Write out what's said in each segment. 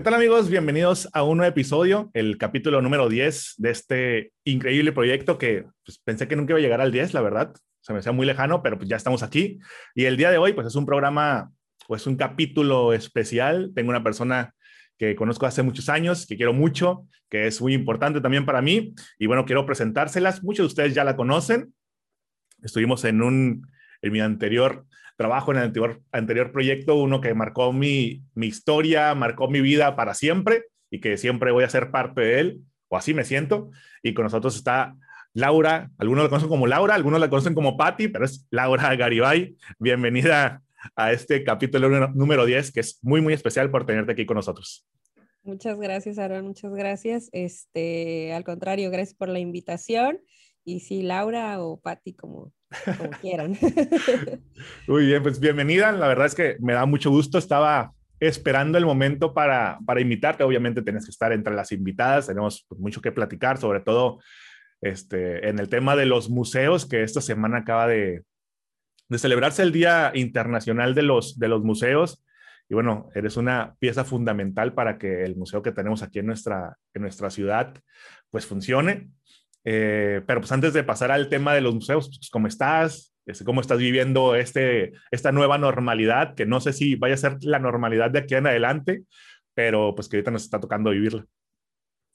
¿Qué tal amigos? Bienvenidos a un nuevo episodio, el capítulo número 10 de este increíble proyecto que pues, pensé que nunca iba a llegar al 10, la verdad. Se me hacía muy lejano, pero pues ya estamos aquí. Y el día de hoy pues es un programa, pues un capítulo especial. Tengo una persona que conozco hace muchos años, que quiero mucho, que es muy importante también para mí. Y bueno, quiero presentárselas. Muchos de ustedes ya la conocen. Estuvimos en un, en mi anterior trabajo en el anterior, anterior proyecto, uno que marcó mi, mi historia, marcó mi vida para siempre y que siempre voy a ser parte de él, o así me siento. Y con nosotros está Laura, algunos la conocen como Laura, algunos la conocen como Patti, pero es Laura Garibay. Bienvenida a este capítulo número 10, que es muy, muy especial por tenerte aquí con nosotros. Muchas gracias, Aaron, muchas gracias. Este, al contrario, gracias por la invitación. Y sí, Laura o Patti, como, como quieran. Muy bien, pues bienvenida. La verdad es que me da mucho gusto. Estaba esperando el momento para, para invitarte. Obviamente tienes que estar entre las invitadas. Tenemos pues, mucho que platicar, sobre todo este, en el tema de los museos, que esta semana acaba de, de celebrarse el Día Internacional de los, de los Museos. Y bueno, eres una pieza fundamental para que el museo que tenemos aquí en nuestra, en nuestra ciudad pues funcione. Eh, pero pues antes de pasar al tema de los museos, pues, ¿cómo estás? Este, ¿Cómo estás viviendo este, esta nueva normalidad? Que no sé si vaya a ser la normalidad de aquí en adelante, pero pues que ahorita nos está tocando vivirla.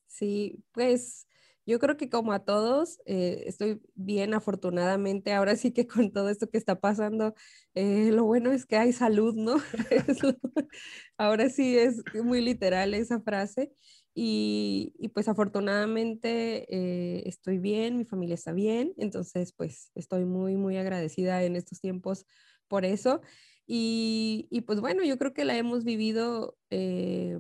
Sí, pues yo creo que como a todos, eh, estoy bien afortunadamente, ahora sí que con todo esto que está pasando, eh, lo bueno es que hay salud, ¿no? ahora sí es muy literal esa frase. Y, pues afortunadamente eh, estoy bien, mi familia está bien, entonces pues estoy muy, muy agradecida en estos tiempos por eso. Y, pues bueno, yo creo que la hemos vivido eh,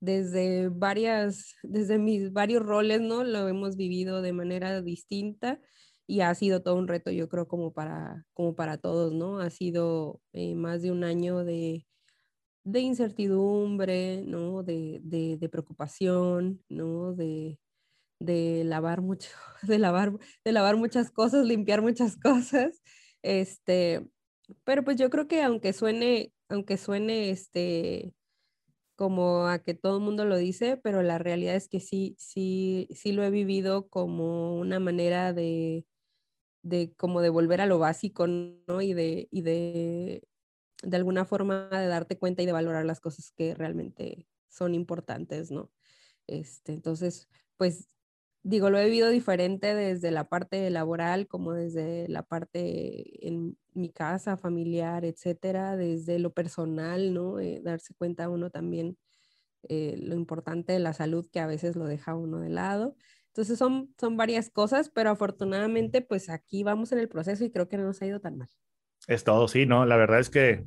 desde varias, desde mis varios roles, ¿no? Lo hemos vivido de manera distinta y ha sido todo un reto, yo creo, como para, como para todos, ¿no? Ha sido eh, más de un año de, de incertidumbre, ¿no? De, de, preocupación, ¿no? De, de, lavar mucho, de lavar, de lavar muchas cosas, limpiar muchas cosas. Este, pero pues yo creo que aunque suene, aunque suene este, como a que todo el mundo lo dice, pero la realidad es que sí, sí, sí lo he vivido como una manera de, de como de volver a lo básico, ¿no? Y de, y de de alguna forma de darte cuenta y de valorar las cosas que realmente son importantes, ¿no? Este, entonces, pues digo, lo he vivido diferente desde la parte laboral como desde la parte en mi casa, familiar, etcétera, desde lo personal, ¿no? Eh, darse cuenta uno también eh, lo importante de la salud que a veces lo deja uno de lado. Entonces son, son varias cosas, pero afortunadamente pues aquí vamos en el proceso y creo que no nos ha ido tan mal. Es todo, sí, ¿no? La verdad es que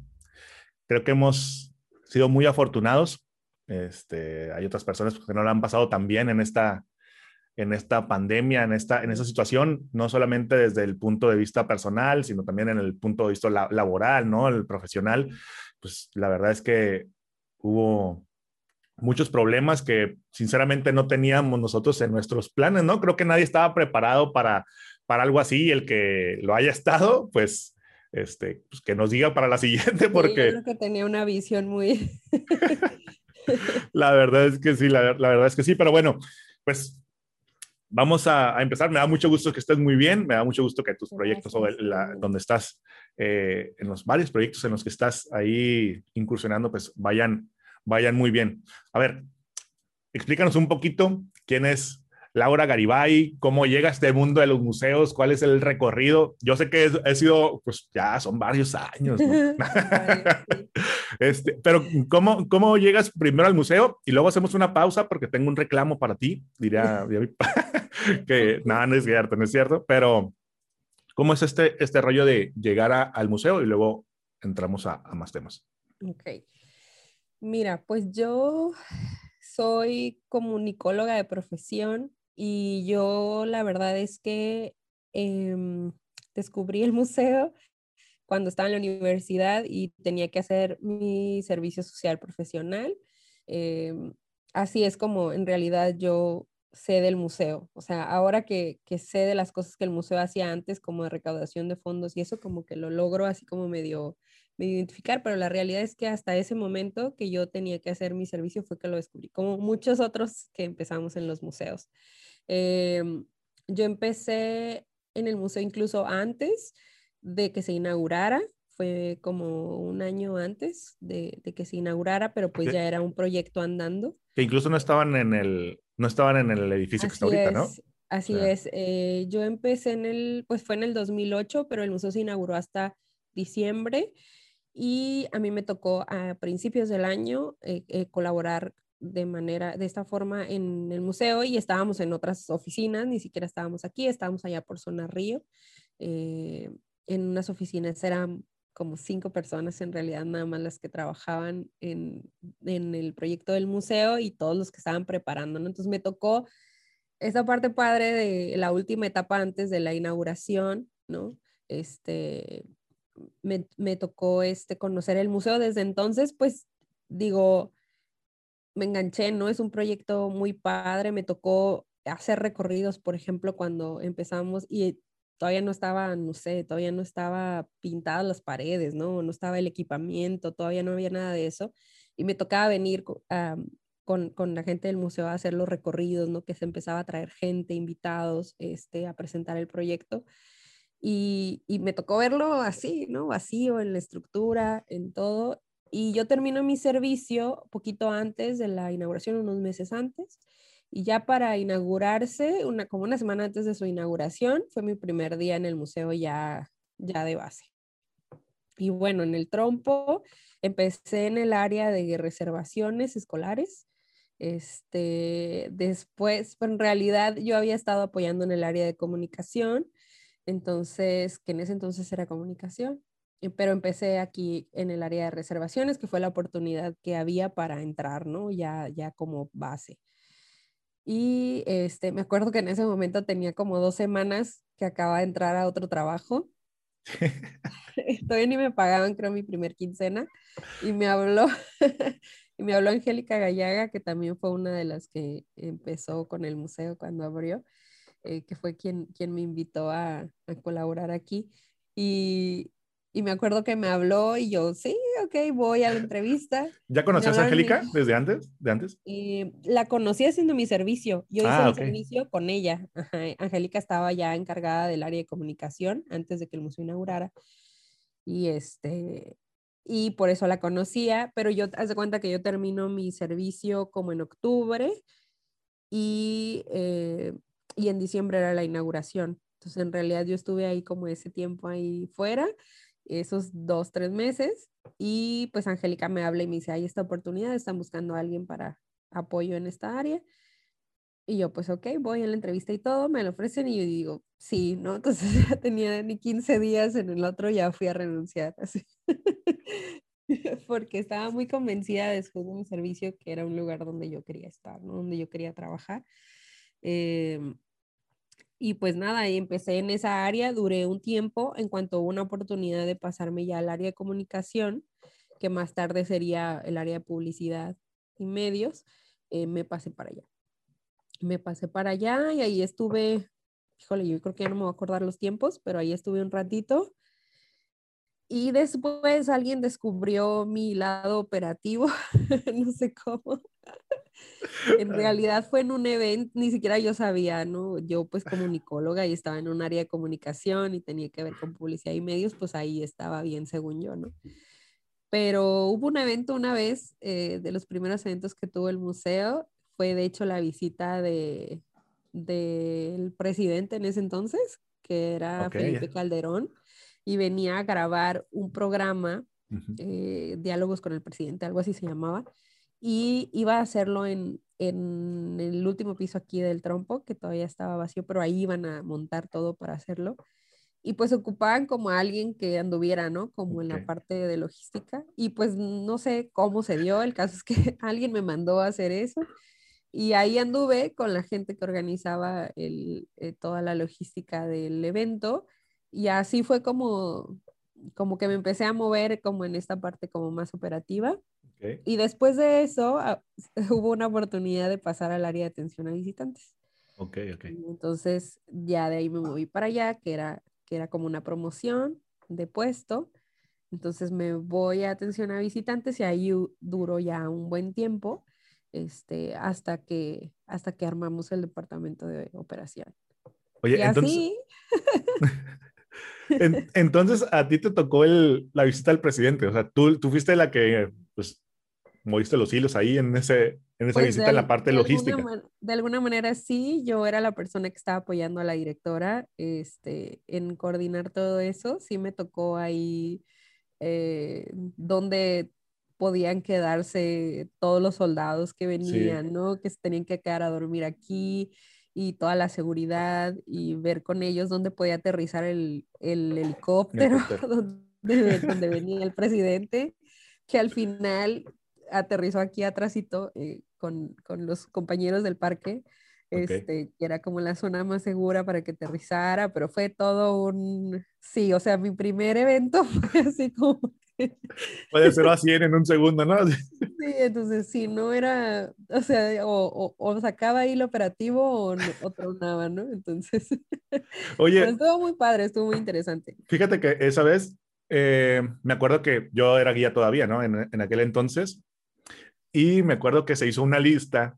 creo que hemos sido muy afortunados. Este, hay otras personas que no lo han pasado tan bien en esta, en esta pandemia, en esta, en esta situación, no solamente desde el punto de vista personal, sino también en el punto de vista laboral, ¿no? El profesional. Pues la verdad es que hubo muchos problemas que sinceramente no teníamos nosotros en nuestros planes, ¿no? Creo que nadie estaba preparado para, para algo así. El que lo haya estado, pues este, pues que nos diga para la siguiente, porque... creo que tenía una visión muy... la verdad es que sí, la, verdad es que sí, pero bueno, pues vamos a, empezar. Me da mucho gusto que estés muy bien, me da mucho gusto que tus proyectos, o donde estás, eh, en los varios proyectos en los que estás ahí incursionando, pues vayan, vayan muy bien. A ver, explícanos un poquito quién es Laura Garibay, cómo llega a este mundo de los museos, cuál es el recorrido. Yo sé que he sido, pues ya son varios años, este, pero ¿cómo, ¿cómo llegas primero al museo? Y luego hacemos una pausa porque tengo un reclamo para ti, diría, que nada, no es cierto, no es cierto, pero ¿cómo es este, este rollo de llegar al museo y luego entramos a, a más temas? Ok. Mira, pues yo soy comunicóloga de profesión. Y yo la verdad es que em, descubrí el museo cuando estaba en la universidad y tenía que hacer mi servicio social profesional. Em, así es como en realidad yo sé del museo. O sea, ahora que, que, sé de las cosas que el museo hacía antes, como de recaudación de fondos y eso, como que lo logro así como medio identificar, pero la realidad es que hasta ese momento que yo tenía que hacer mi servicio fue que lo descubrí, como muchos otros que empezamos en los museos. Em, yo empecé en el museo incluso antes de que se inaugurara, fue como un año antes de, que se inaugurara, pero pues ya era un proyecto andando. Que incluso no estaban en el, no estaban en el edificio que está ahorita, ¿no? Así es. Eh, yo empecé en el, pues fue en el 2008, pero el museo se inauguró hasta diciembre y a mí me tocó a principios del año eh, eh, colaborar de manera, de esta forma en el museo y estábamos en otras oficinas, ni siquiera estábamos aquí, estábamos allá por zona Río. en unas oficinas eran como cinco personas en realidad nada más las que trabajaban en, en el proyecto del museo y todos los que estaban preparando, Entonces me tocó esa parte padre de la última etapa antes de la inauguración, ¿no? Este, me, me tocó este, conocer el museo desde entonces, pues digo, me enganché, ¿no? Es un proyecto muy padre, me tocó hacer recorridos, por ejemplo, cuando empezamos y todavía no estaba, no sé, todavía no estaba pintadas las paredes, ¿no? No estaba el equipamiento, todavía no había nada de eso. Y me tocaba venir con, con, la gente del museo a hacer los recorridos, ¿no? Que se empezaba a traer gente, invitados, este, a presentar el proyecto. Y, y me tocó verlo así, ¿no? Vacío en la estructura, en todo. Y yo termino mi servicio poquito antes de la inauguración, unos meses antes. Y ya para inaugurarse, una, como una semana antes de su inauguración, fue mi primer día en el museo ya, ya de base. Y bueno, en el trompo empecé en el área de reservaciones escolares. Este, después, en realidad yo había estado apoyando en el área de comunicación, entonces, que en ese entonces era comunicación, pero empecé aquí en el área de reservaciones, que fue la oportunidad que había para entrar, ¿no? Ya, ya como base. Y este, me acuerdo que en ese momento tenía como dos semanas que acaba de entrar a otro trabajo. Todavía ni me pagaban, creo, mi primer quincena. Y me habló, y me habló Angélica Gallaga, que también fue una de las que empezó con el museo cuando abrió, eh, que fue quien, quien me invitó a, a colaborar aquí. Y, y me acuerdo que me habló y yo, sí, ok, voy a la entrevista. ¿Ya conocías a Angélica desde antes? ¿De antes? Y la conocí haciendo mi servicio. Yo hice ah, el servicio con ella. Angélica estaba ya encargada del área de comunicación antes de que el museo inaugurara. Y este, y por eso la conocía, pero yo, haz de cuenta que yo termino mi servicio como en octubre y, eh, y en diciembre era la inauguración. Entonces, en realidad yo estuve ahí como ese tiempo ahí fuera esos dos, tres meses. Y pues Angélica me habla y me dice, hay esta oportunidad, están buscando a alguien para apoyo en esta área. Y yo, pues, ok, voy a la entrevista y todo, me lo ofrecen y yo digo, sí, ¿no? Entonces ya tenía ni 15 días en el otro, ya fui a renunciar, así. Porque estaba muy convencida después de mi servicio que era un lugar donde yo quería estar, ¿no? Donde yo quería trabajar. Eh, y pues nada, ahí empecé en esa área, duré un tiempo en cuanto hubo una oportunidad de pasarme ya al área de comunicación, que más tarde sería el área de publicidad y medios, eh, me pasé para allá. Me pasé para allá y ahí estuve, híjole, yo creo que ya no me voy a acordar los tiempos, pero ahí estuve un ratito. Y después alguien descubrió mi lado operativo, no sé cómo en realidad fue en un evento, ni siquiera yo sabía, ¿no? Yo pues comunicóloga y estaba en un área de comunicación y tenía que ver con publicidad y medios, pues ahí estaba bien según yo, ¿no? Pero hubo un evento una vez, eh, de los primeros eventos que tuvo el museo, fue de hecho la visita de del presidente en ese entonces, que era Felipe Calderón, y venía a grabar un programa, eh, Diálogos con el Presidente, algo así se llamaba, y iba a hacerlo en, en el último piso aquí del trompo, que todavía estaba vacío, pero ahí iban a montar todo para hacerlo. Y pues ocupaban como a alguien que anduviera, ¿no? Como en la parte de logística. Y pues no sé cómo se dio, el caso es que alguien me mandó a hacer eso. Y ahí anduve con la gente que organizaba el, eh, toda la logística del evento. Y así fue como, como que me empecé a mover como en esta parte como más operativa. Y después de eso ah, hubo una oportunidad de pasar al área de atención a visitantes. Ok, ok. Entonces ya de ahí me moví para allá, que era, que era como una promoción de puesto. Entonces me voy a atención a visitantes y ahí duro ya un buen tiempo este, hasta, que, hasta que armamos el departamento de operación. Oye, entonces... entonces a ti te tocó el, la visita al presidente, o sea, tú, tú fuiste la que pues, moviste los hilos ahí en, ese, en esa pues, visita en la parte de logística. de alguna manera sí, yo era la persona que estaba apoyando a la directora este, en coordinar todo eso. Sí me tocó ahí eh, donde podían quedarse todos los soldados que venían, ¿no? Que se tenían que quedar a dormir aquí y toda la seguridad y ver con ellos dónde podía aterrizar el, el helicóptero, donde, donde venía el presidente, que al final aterrizó aquí atrásito eh, con, con, los compañeros del parque, este, que era como la zona más segura para que aterrizara, pero fue todo un, sí, o sea, mi primer evento fue así como... Puede ser así en un segundo, ¿no? Sí, entonces sí, no era, o sea, o, o, sacaba ahí el operativo o, o tronaba, ¿no? Entonces, Oye, estuvo muy padre, estuvo muy interesante. Fíjate que esa vez, eh, me acuerdo que yo era guía todavía, ¿no? En, en aquel entonces, y me acuerdo que se hizo una lista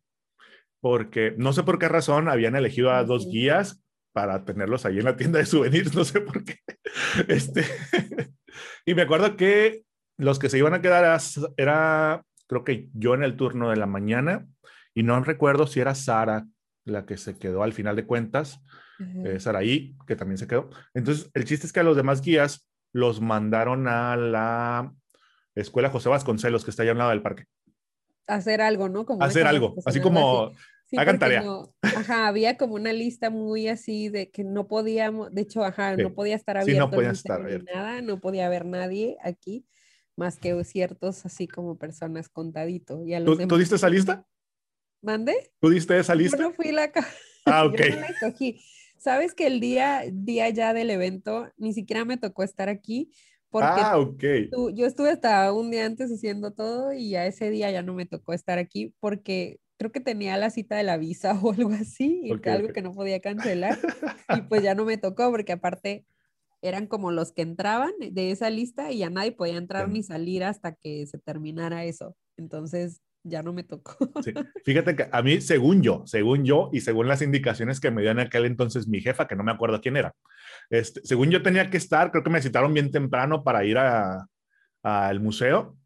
porque no sé por qué razón habían elegido a dos guías para tenerlos ahí en la tienda de souvenirs, no sé por qué. Este, y me acuerdo que los que se iban a quedar era, creo que yo en el turno de la mañana, y no recuerdo si era Sara la que se quedó al final de cuentas, uh Saraí, que también se quedó. Entonces, el chiste es que a los demás guías los mandaron a la escuela José Vasconcelos, que está allá al lado del parque hacer algo, ¿no? Como hacer algo, así como hagan tarea. ajá, había como una lista muy así de que no podíamos, de hecho, ajá, no podía estar abierto. no podía estar Nada, no podía haber nadie aquí más que ciertos así como personas contadito. Y ¿Tú, ¿Tú, diste esa lista? ¿Mande? ¿Tú diste esa lista? Yo no fui la... Ah, ok. Sabes que el día, día ya del evento ni siquiera me tocó estar aquí porque ah, ok. yo estuve hasta un día antes haciendo todo y a ese día ya no me tocó estar aquí porque creo que tenía la cita de la visa o algo así, y algo que no podía cancelar. y pues ya no me tocó porque aparte eran como los que entraban de esa lista y ya nadie podía entrar ni salir hasta que se terminara eso. Entonces ya no me tocó. Fíjate que a mí, según yo, según yo y según las indicaciones que me dio en aquel entonces mi jefa, que no me acuerdo quién era, este, según yo tenía que estar, creo que me citaron bien temprano para ir al museo.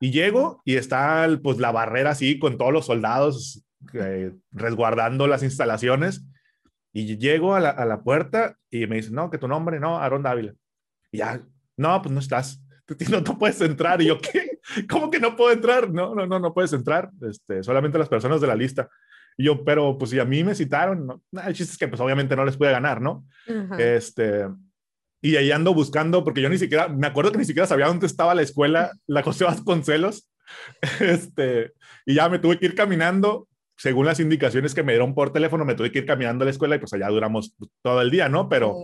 Y llego y está pues la barrera así con todos los soldados eh, resguardando las instalaciones. Y llego a la, puerta y me dicen, no, que tu nombre, no, Aaron Dávila. Y ya, no, pues no estás. No, no puedes entrar. Y yo, ¿qué? ¿Cómo que no puedo entrar? No, no, no, no puedes entrar. Este, solamente las personas de la lista. Y yo, pero pues si a mí me citaron, ¿no? el chiste es que pues obviamente no les pude ganar, ¿no? Este, y ahí ando buscando, porque yo ni siquiera, me acuerdo que ni siquiera sabía dónde estaba la escuela, la José Vasconcelos, este, y ya me tuve que ir caminando, según las indicaciones que me dieron por teléfono, me tuve que ir caminando a la escuela y pues allá duramos todo el día, ¿no? Pero,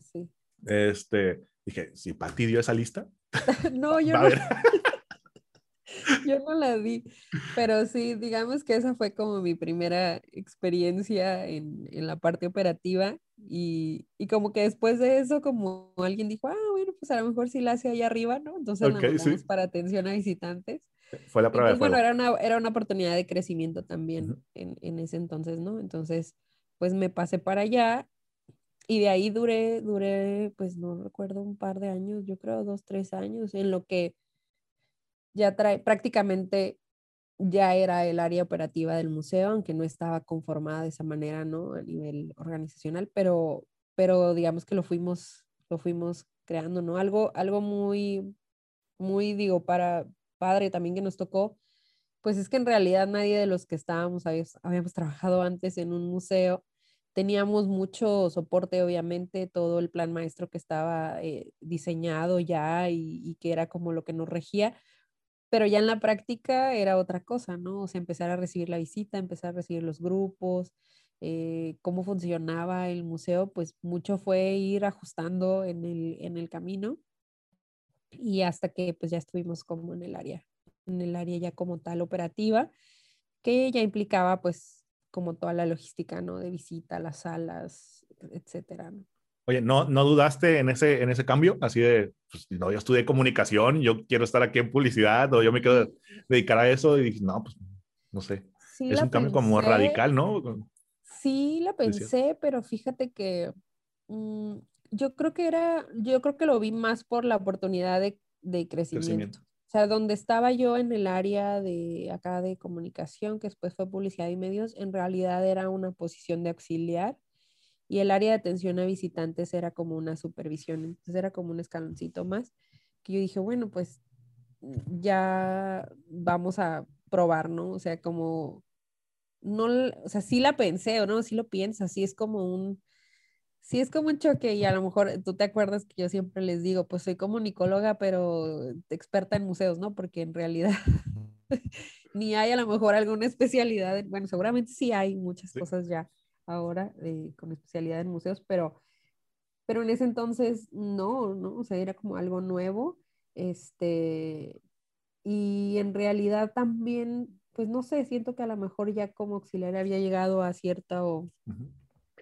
sí. este, dije, ¿si Pati dio esa lista? no, yo no. Yo no la vi, pero sí, digamos que esa fue como mi primera experiencia en, en la parte operativa y, y, como que después de eso, como alguien dijo, ah, bueno, pues a lo mejor sí la hace allá arriba, ¿no? Entonces la mandamos para atención a visitantes. Fue la prueba Bueno, era una, era una oportunidad de crecimiento también en, en ese entonces, ¿no? Entonces, pues me pasé para allá y de ahí duré, duré, pues no recuerdo, un par de años, yo creo dos, tres años, en lo que ya trae, prácticamente ya era el área operativa del museo, aunque no estaba conformada de esa manera, ¿no? A nivel organizacional, pero, pero digamos que lo fuimos, lo fuimos creando, ¿no? Algo, algo muy, muy, digo, para padre también que nos tocó, pues es que en realidad nadie de los que estábamos, habíamos, trabajado antes en un museo, teníamos mucho soporte, obviamente, todo el plan maestro que estaba eh, diseñado ya y, y, que era como lo que nos regía, pero ya en la práctica era otra cosa, ¿no? O sea, empezar a recibir la visita, empezar a recibir los grupos, eh, cómo funcionaba el museo, pues mucho fue ir ajustando en el, en el camino y hasta que pues ya estuvimos como en el área, en el área ya como tal operativa, que ya implicaba pues como toda la logística, ¿no? De visita, las salas, etcétera, ¿no? Oye, ¿no, ¿no dudaste en ese, en ese cambio? Así de, pues, no, yo estudié comunicación, yo quiero estar aquí en publicidad, o yo me quiero dedicar a eso, y dije, no, pues, no sé. es un cambio como radical, ¿no? Sí, la pensé, pero fíjate que mm, yo creo que era, yo creo que lo vi más por la oportunidad de, de crecimiento. O sea, donde estaba yo en el área de acá de comunicación, que después fue publicidad y medios, en realidad era una posición de auxiliar y el área de atención a visitantes era como una supervisión, entonces era como un escaloncito más, que yo dije, bueno, pues ya vamos a probar, ¿no? O sea, como, no, o sea, sí la pensé, ¿o no? Sí lo piensas, sí es como un, sí es como un choque y a lo mejor tú te acuerdas que yo siempre les digo, pues soy comunicóloga, pero experta en museos, ¿no? Porque en realidad ni hay a lo mejor alguna especialidad, bueno, seguramente sí hay muchas cosas ya ahora eh, con especialidad en museos, pero, pero en ese entonces no, ¿no? O sea, era como algo nuevo, este, y en realidad también, pues no sé, siento que a lo mejor ya como auxiliar había llegado a cierta o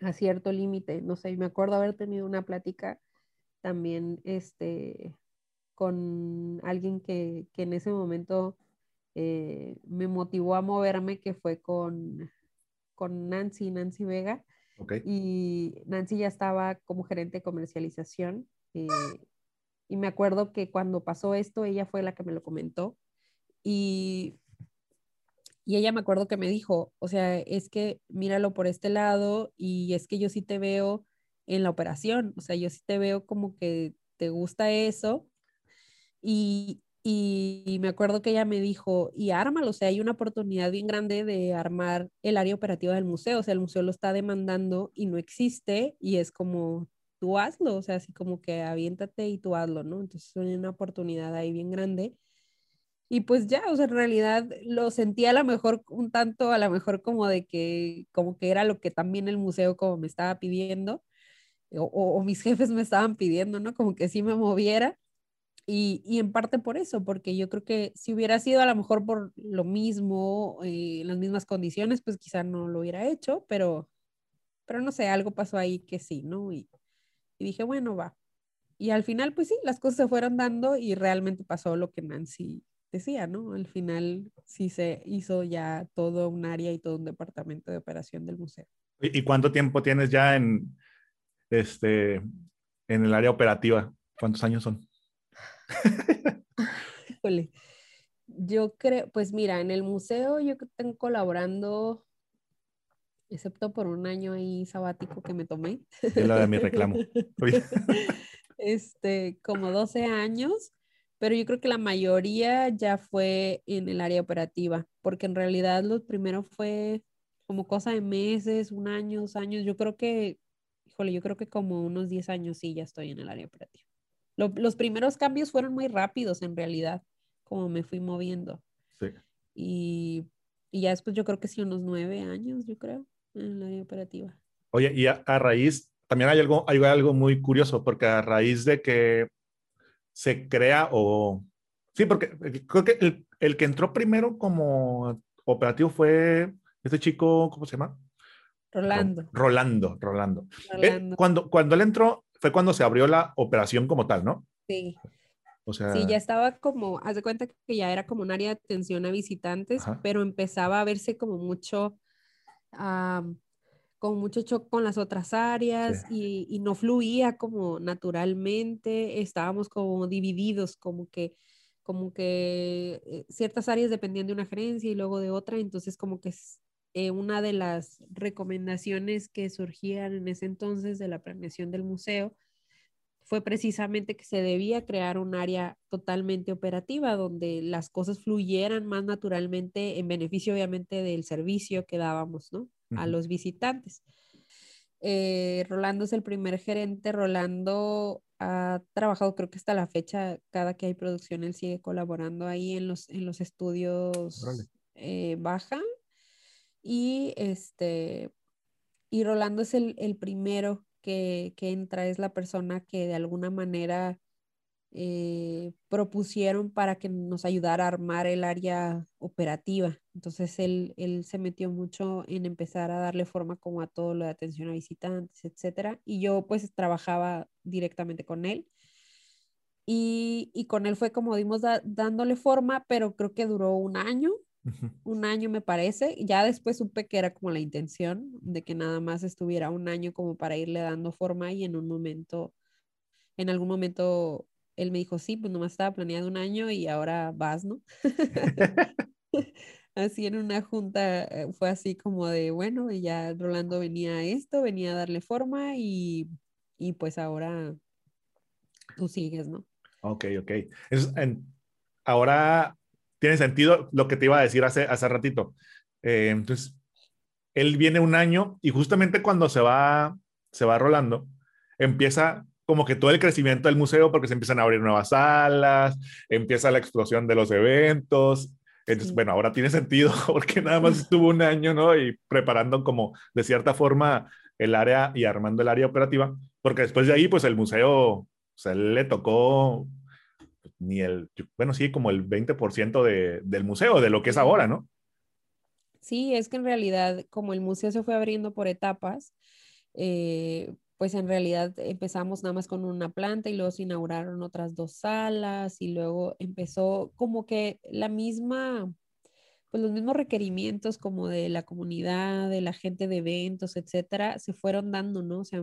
a cierto límite, no sé, me acuerdo haber tenido una plática también, este, con alguien que, que en ese momento eh, me motivó a moverme, que fue con con Nancy, Nancy Vega. Y Nancy ya estaba como gerente de comercialización. Eh, y me acuerdo que cuando pasó esto, ella fue la que me lo comentó. Y, y ella me acuerdo que me dijo, o sea, es que míralo por este lado y es que yo sí te veo en la operación, o sea, yo sí te veo como que te gusta eso. Y, y me acuerdo que ella me dijo, y ármalo, o sea, hay una oportunidad bien grande de armar el área operativa del museo, o sea, el museo lo está demandando y no existe, y es como, tú hazlo, o sea, así como que aviéntate y tú hazlo, ¿no? Entonces hay una oportunidad ahí bien grande. Y pues ya, o sea, en realidad lo sentía a lo mejor un tanto, a lo mejor como de que, como que era lo que también el museo como me estaba pidiendo, o, o mis jefes me estaban pidiendo, ¿no? Como que sí me moviera y, y, en parte por eso, porque yo creo que si hubiera sido a lo mejor por lo mismo, eh, las mismas condiciones, pues quizá no lo hubiera hecho, pero, pero no sé, algo pasó ahí que sí, ¿no? Y, y dije, bueno, va. Y al final, pues sí, las cosas se fueron dando y realmente pasó lo que Nancy decía, ¿no? Al final sí se hizo ya todo un área y todo un departamento de operación del museo. ¿Y cuánto tiempo tienes ya en, este, en el área operativa? ¿Cuántos años son? Yo creo, pues mira, en el museo yo tengo colaborando, excepto por un año ahí sabático que me tomé. Es la de mi reclamo. este, como 12 años, pero yo creo que la mayoría ya fue en el área operativa, porque en realidad lo primero fue como cosa de meses, un año, dos años. Yo creo que, híjole, yo creo que como unos 10 años sí ya estoy en el área operativa los primeros cambios fueron muy rápidos en realidad, como me fui moviendo. Sí. Y, y, ya después yo creo que sí, unos nueve años, yo creo, en la área operativa. Oye, y a, raíz, también hay algo, hay algo muy curioso, porque a raíz de que se crea o... Sí, porque creo que el, el que entró primero como operativo fue este chico, ¿cómo se llama? Rolando. Rolando, Rolando. Rolando. cuando, cuando él entró, fue cuando se abrió la operación como tal, ¿no? Sí. O sea... Sí, ya estaba como, haz de cuenta que ya era como un área de atención a visitantes, pero empezaba a verse como mucho, con mucho choque con las otras áreas y, y, no fluía como naturalmente, estábamos como divididos, como que como que eh, ciertas áreas dependían de una gerencia y luego de otra, entonces como que eh, una de las recomendaciones que surgían en ese entonces de la planeación del museo fue precisamente que se debía crear un área totalmente operativa donde las cosas fluyeran más naturalmente en beneficio obviamente del servicio que dábamos ¿no? a los visitantes. Eh, Rolando es el primer gerente. Rolando ha trabajado, creo que hasta la fecha, cada que hay producción, él sigue colaborando ahí en los, en los estudios eh, Baja y este, y Rolando es el, primero que, entra, es la persona que de alguna manera eh, propusieron para que nos ayudara a armar el área operativa. Entonces él, él se metió mucho en empezar a darle forma como a todo lo de atención a visitantes, etcétera. Y yo pues trabajaba directamente con él. Y, y con él fue como dimos dándole forma, pero creo que duró un año, un año me parece. Ya después supe que era como la intención de que nada más estuviera un año como para irle dando forma y en un momento, en algún momento él me dijo, sí, pues nomás estaba planeado un año y ahora vas, ¿no? así en una junta eh, fue así como de, bueno, y ya Rolando venía a esto, venía a darle forma y, y pues ahora tú sigues, ¿no? Ok, ok. ahora tiene sentido lo que te iba a decir hace, hace ratito. Eh, entonces, él viene un año y justamente cuando se va, se va rolando, empieza como que todo el crecimiento del museo porque se empiezan a abrir nuevas salas, empieza la explosión de los eventos. Entonces, bueno, ahora tiene sentido porque nada más estuvo un año, ¿no? Y preparando como de cierta forma el área y armando el área operativa, porque después de ahí, pues el museo, o sea, le tocó ni el, bueno, sí, como el 20% de, del museo, de lo que es ahora, ¿no? Sí, es que en realidad, como el museo se fue abriendo por etapas, eh, pues en realidad empezamos nada más con una planta y luego se inauguraron otras dos salas y luego empezó como que la misma, pues los mismos requerimientos como de la comunidad, de la gente de eventos, etcétera, se fueron dando, ¿no? O sea,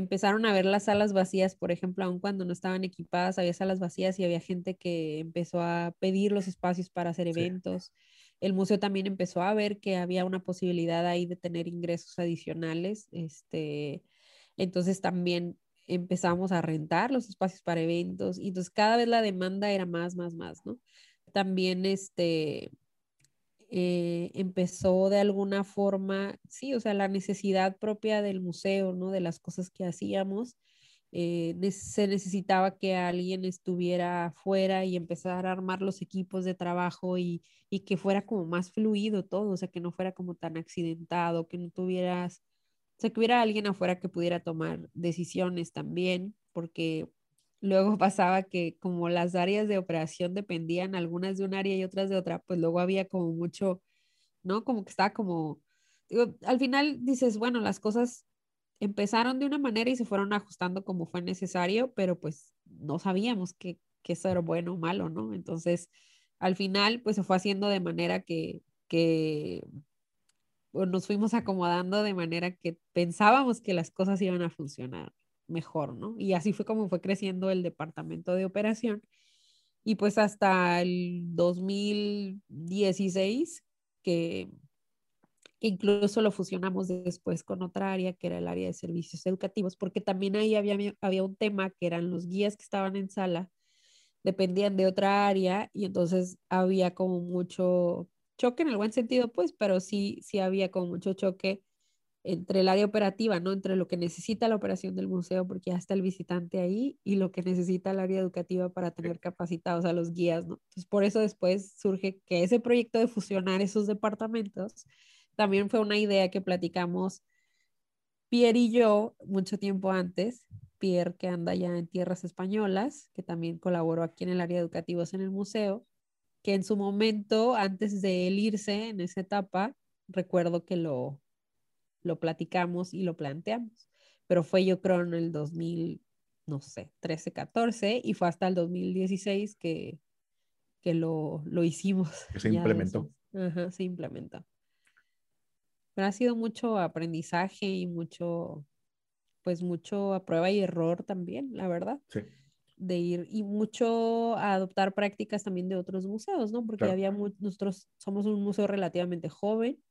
empezaron a ver las salas vacías, por ejemplo, aun cuando no estaban equipadas, había salas vacías y había gente que empezó a pedir los espacios para hacer eventos. El museo también empezó a ver que había una posibilidad ahí de tener ingresos adicionales, este, entonces también empezamos a rentar los espacios para eventos y entonces cada vez la demanda era más, más, más, ¿no? También este, eh, empezó de alguna forma, sí, o sea, la necesidad propia del museo, ¿no? De las cosas que hacíamos. Eh, se necesitaba que alguien estuviera afuera y empezar a armar los equipos de trabajo y, y que fuera como más fluido todo, o sea, que no fuera como tan accidentado, que no tuvieras o sea, que hubiera alguien afuera que pudiera tomar decisiones también, porque luego pasaba que como las áreas de operación dependían algunas de un área y otras de otra, pues luego había como mucho, ¿no? Como que estaba como, al final dices, bueno, las cosas empezaron de una manera y se fueron ajustando como fue necesario, pero pues no sabíamos que, que eso era bueno o malo, ¿no? Entonces, al final, pues se fue haciendo de manera que, que nos fuimos acomodando de manera que pensábamos que las cosas iban a funcionar mejor, ¿no? Y así fue como fue creciendo el departamento de operación. Y pues hasta el 2016, que, incluso lo fusionamos después con otra área, que era el área de servicios educativos, porque también ahí había, había un tema que eran los guías que estaban en sala, dependían de otra área y entonces había como mucho choque en el buen sentido, pues, pero sí, sí había como mucho choque entre el área operativa, ¿no? Entre lo que necesita la operación del museo, porque ya está el visitante ahí, y lo que necesita el área educativa para tener capacitados a los guías, ¿no? Entonces, por eso después surge que ese proyecto de fusionar esos departamentos también fue una idea que platicamos Pierre y yo mucho tiempo antes. Pierre, que anda ya en tierras españolas, que también colaboró aquí en el área educativa en el museo, que en su momento, antes de él irse en esa etapa, recuerdo que lo, lo platicamos y lo planteamos, pero fue yo creo en el 2000, no sé, 13, 14 y fue hasta el 2016 que, que lo, lo hicimos. Que se implementó. Ajá, se implementó. Pero ha sido mucho aprendizaje y mucho, pues mucho a prueba y error también, la verdad. Sí de ir y mucho a adoptar prácticas también de otros museos, ¿no? Porque había nosotros somos un museo relativamente joven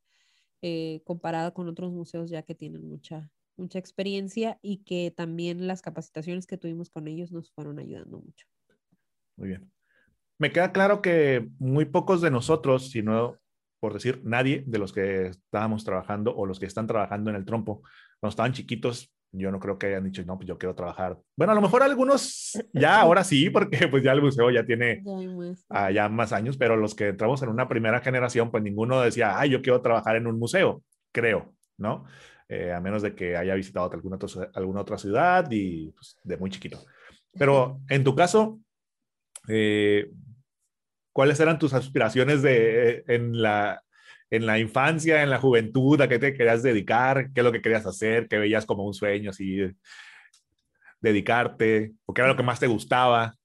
eh, comparado con otros museos ya que tienen mucha mucha experiencia y que también las capacitaciones que tuvimos con ellos nos fueron ayudando mucho. Muy bien. Me queda claro que muy pocos de nosotros, si no por decir nadie de los que estábamos trabajando o los que están trabajando en el trompo, cuando estaban chiquitos, yo no creo que hayan dicho, no, pues yo quiero trabajar. Bueno, a lo mejor algunos ya ahora sí, porque pues ya el museo ya tiene ya, más años, pero los que entramos en una primera generación, pues ninguno decía, ay, yo quiero trabajar en un museo, creo, ¿no? Eh, a menos de que haya visitado alguna otra, alguna otra ciudad y pues, de muy chiquito. Pero en tu caso, eh, ¿cuáles eran tus aspiraciones de, en, la, en la infancia, en la juventud? ¿A qué te querías dedicar? ¿Qué es lo que querías hacer? ¿Qué veías como un sueño así? dedicarte? ¿O qué era lo que más te gustaba?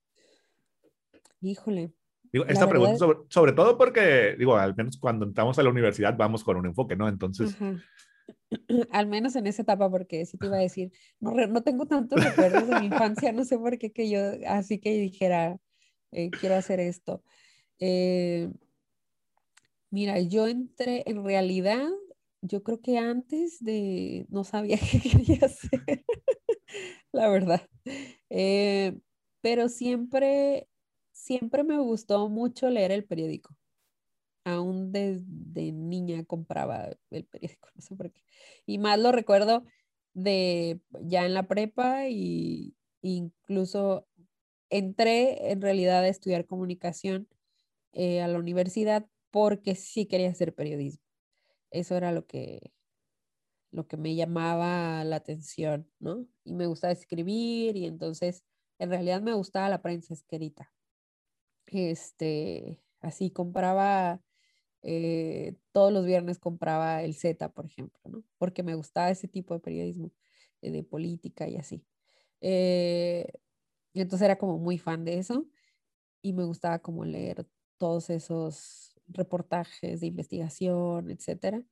Híjole. Digo, esta pregunta sobre, todo porque, digo, al menos cuando entramos a la universidad vamos con un enfoque, ¿no? Entonces... Al menos en esa etapa, porque sí te iba a decir, no, no tengo tantos recuerdos de mi infancia, no sé por qué que yo así que dijera, eh, quiero hacer esto. Eh, mira, yo entré, en realidad, yo creo que antes de, no sabía qué quería hacer, la verdad. Eh, pero siempre siempre me gustó mucho leer el periódico. Aún desde niña compraba el periódico, no sé por qué. Y más lo recuerdo de ya en la prepa y incluso entré en realidad a estudiar comunicación eh, a la universidad porque sí quería hacer periodismo. Eso era lo que, lo que me llamaba la atención, ¿no? Y me gustaba escribir y entonces en realidad me gustaba la prensa escrita este, así compraba, eh, todos los viernes compraba el Z, por ejemplo, ¿no? Porque me gustaba ese tipo de periodismo, eh, de política y así. Eh, entonces era como muy fan de eso y me gustaba como leer todos esos reportajes de investigación, etcétera.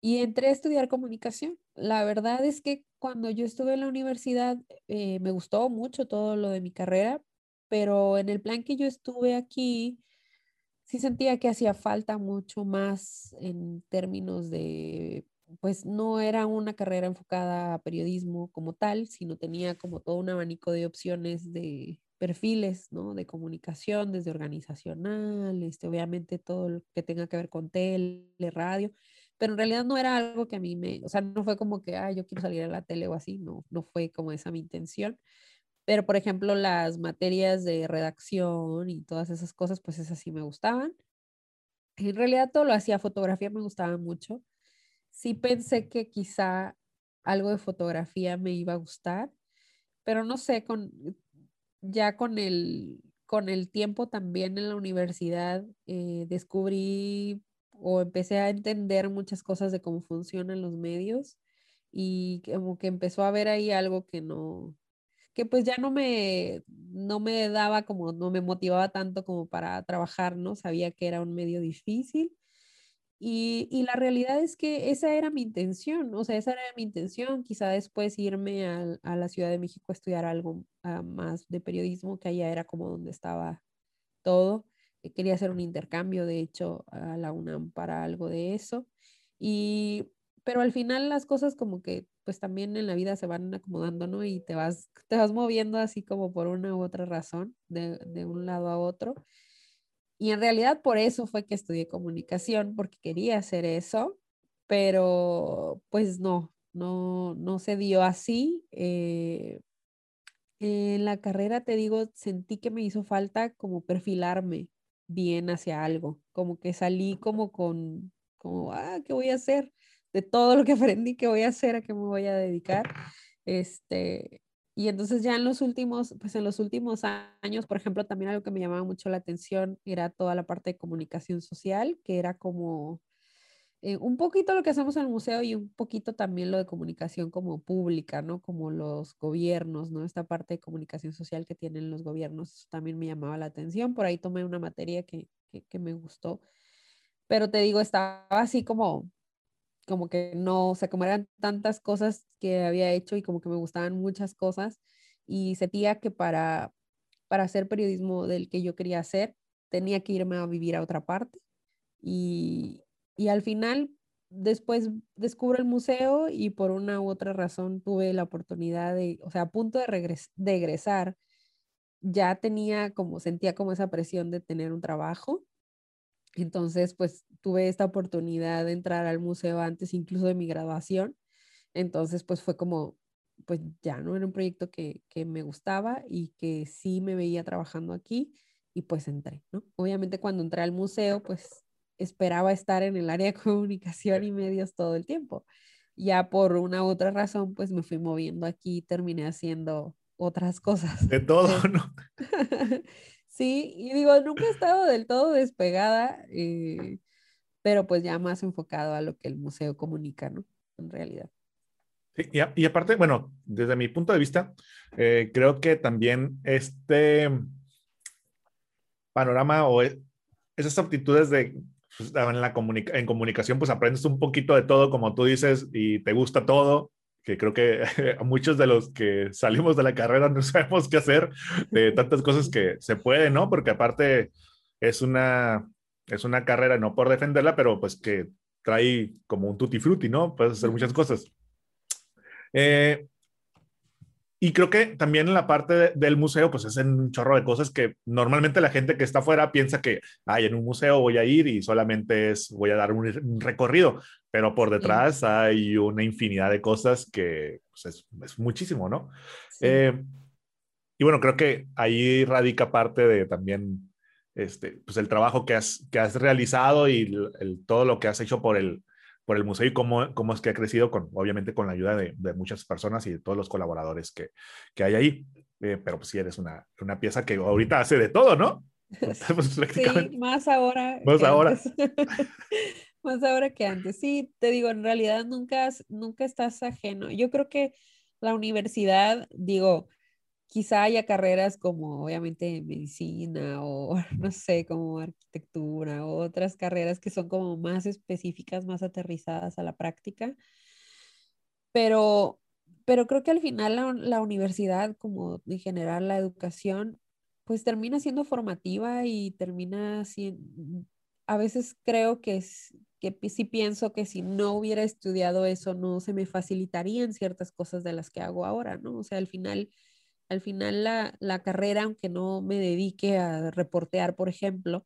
Y entré a estudiar comunicación. La verdad es que cuando yo estuve en la universidad me gustó mucho todo lo de mi carrera, pero en el plan que yo estuve aquí, sí sentía que hacía falta mucho más en términos de, pues no era una carrera enfocada a periodismo como tal, sino tenía como todo un abanico de opciones de perfiles, ¿no? De comunicación, desde organizacional, este, obviamente todo lo que tenga que ver con tele, radio, pero en realidad no era algo que a mí me, o sea, no fue como que, ah, yo quiero salir a la tele o así, no, no fue como esa mi intención. Pero, por ejemplo, las materias de redacción y todas esas cosas, pues esas sí me gustaban. En realidad todo lo hacía, fotografía me gustaba mucho. Sí pensé que quizá algo de fotografía me iba a gustar, pero no sé, con, ya con el, con el tiempo también en la universidad eh, descubrí o empecé a entender muchas cosas de cómo funcionan los medios y como que empezó a ver ahí algo que no, que pues ya no me, no me daba como, no me motivaba tanto como para trabajar, ¿no? Sabía que era un medio difícil. Y, la realidad es que esa era mi intención, o sea, esa era mi intención, quizá después irme a, a la Ciudad de México a estudiar algo ah, más de periodismo, que allá era como donde estaba todo. Eh, quería hacer un intercambio, de hecho, a la UNAM para algo de eso. Y, pero al final las cosas como que pues también en la vida se van acomodando, ¿no? Y te vas, te vas moviendo así como por una u otra razón, de, de un lado a otro. Y en realidad por eso fue que estudié comunicación, porque quería hacer eso, pero pues no, no, no se dio así. Eh, en la carrera, te digo, sentí que me hizo falta como perfilarme bien hacia algo, como que salí como con, como, ah, ¿qué voy a hacer? de todo lo que aprendí que voy a hacer, a qué me voy a dedicar. Este, y entonces ya en los últimos, pues en los últimos años, por ejemplo, también algo que me llamaba mucho la atención era toda la parte de comunicación social, que era como eh, un poquito lo que hacemos en el museo y un poquito también lo de comunicación como pública, ¿no? Como los gobiernos, ¿no? Esta parte de comunicación social que tienen los gobiernos también me llamaba la atención. Por ahí tomé una materia que, que, que me gustó. Pero te digo, estaba así como como que no, o sea, como eran tantas cosas que había hecho y como que me gustaban muchas cosas y sentía que para, para hacer periodismo del que yo quería hacer, tenía que irme a vivir a otra parte y, y al final después descubro el museo y por una u otra razón tuve la oportunidad de, o sea, a punto de, regres de egresar, ya tenía como, sentía como esa presión de tener un trabajo entonces, pues tuve esta oportunidad de entrar al museo antes incluso de mi graduación. Entonces, pues fue como, pues ya no era un proyecto que, que me gustaba y que sí me veía trabajando aquí y pues entré, ¿no? Obviamente cuando entré al museo, pues esperaba estar en el área de comunicación y medios todo el tiempo. Ya por una u otra razón, pues me fui moviendo aquí y terminé haciendo otras cosas. De todo, ¿no? sí, y digo, nunca he estado del todo despegada, eh, pero pues ya más enfocado a lo que el museo comunica, ¿no? En realidad. y, y, aparte, bueno, desde mi punto de vista, eh, creo que también este panorama o e, esas aptitudes de pues, en, la en comunicación, pues aprendes un poquito de todo, como tú dices, y te gusta todo, que creo que muchos de los que salimos de la carrera no sabemos qué hacer de tantas cosas que se puede, ¿no? Porque aparte es una, es una carrera, no por defenderla, pero pues que trae como un tutti frutti, ¿no? Puedes hacer muchas cosas. Eh, y creo que también en la parte del museo, pues es un chorro de cosas que normalmente la gente que está afuera piensa que, ay, en un museo voy a ir y solamente es, voy a dar un, recorrido, pero por detrás hay una infinidad de cosas que pues, es, muchísimo, ¿no? Eh, y bueno, creo que ahí radica parte de también este, pues el trabajo que has, que has realizado y todo lo que has hecho por el, por el museo y cómo, cómo es que ha crecido, con, obviamente con la ayuda de, de muchas personas y de todos los colaboradores que, que hay ahí. Eh, pero pues sí, eres una, una, pieza que ahorita hace de todo, ¿no? sí, más ahora. Más ahora. más ahora que antes. Sí, te digo, en realidad nunca, nunca estás ajeno. Yo creo que la universidad, digo, quizá haya carreras como obviamente medicina o no sé, como arquitectura o otras carreras que son como más específicas, más aterrizadas a la práctica. Pero, pero creo que al final la, universidad, como en general la educación, pues termina siendo formativa y termina siendo, a veces creo que, es, que sí pienso que si no hubiera estudiado eso, no se me facilitarían ciertas cosas de las que hago ahora, ¿no? O sea, al final al final la, carrera, aunque no me dedique a reportear, por ejemplo,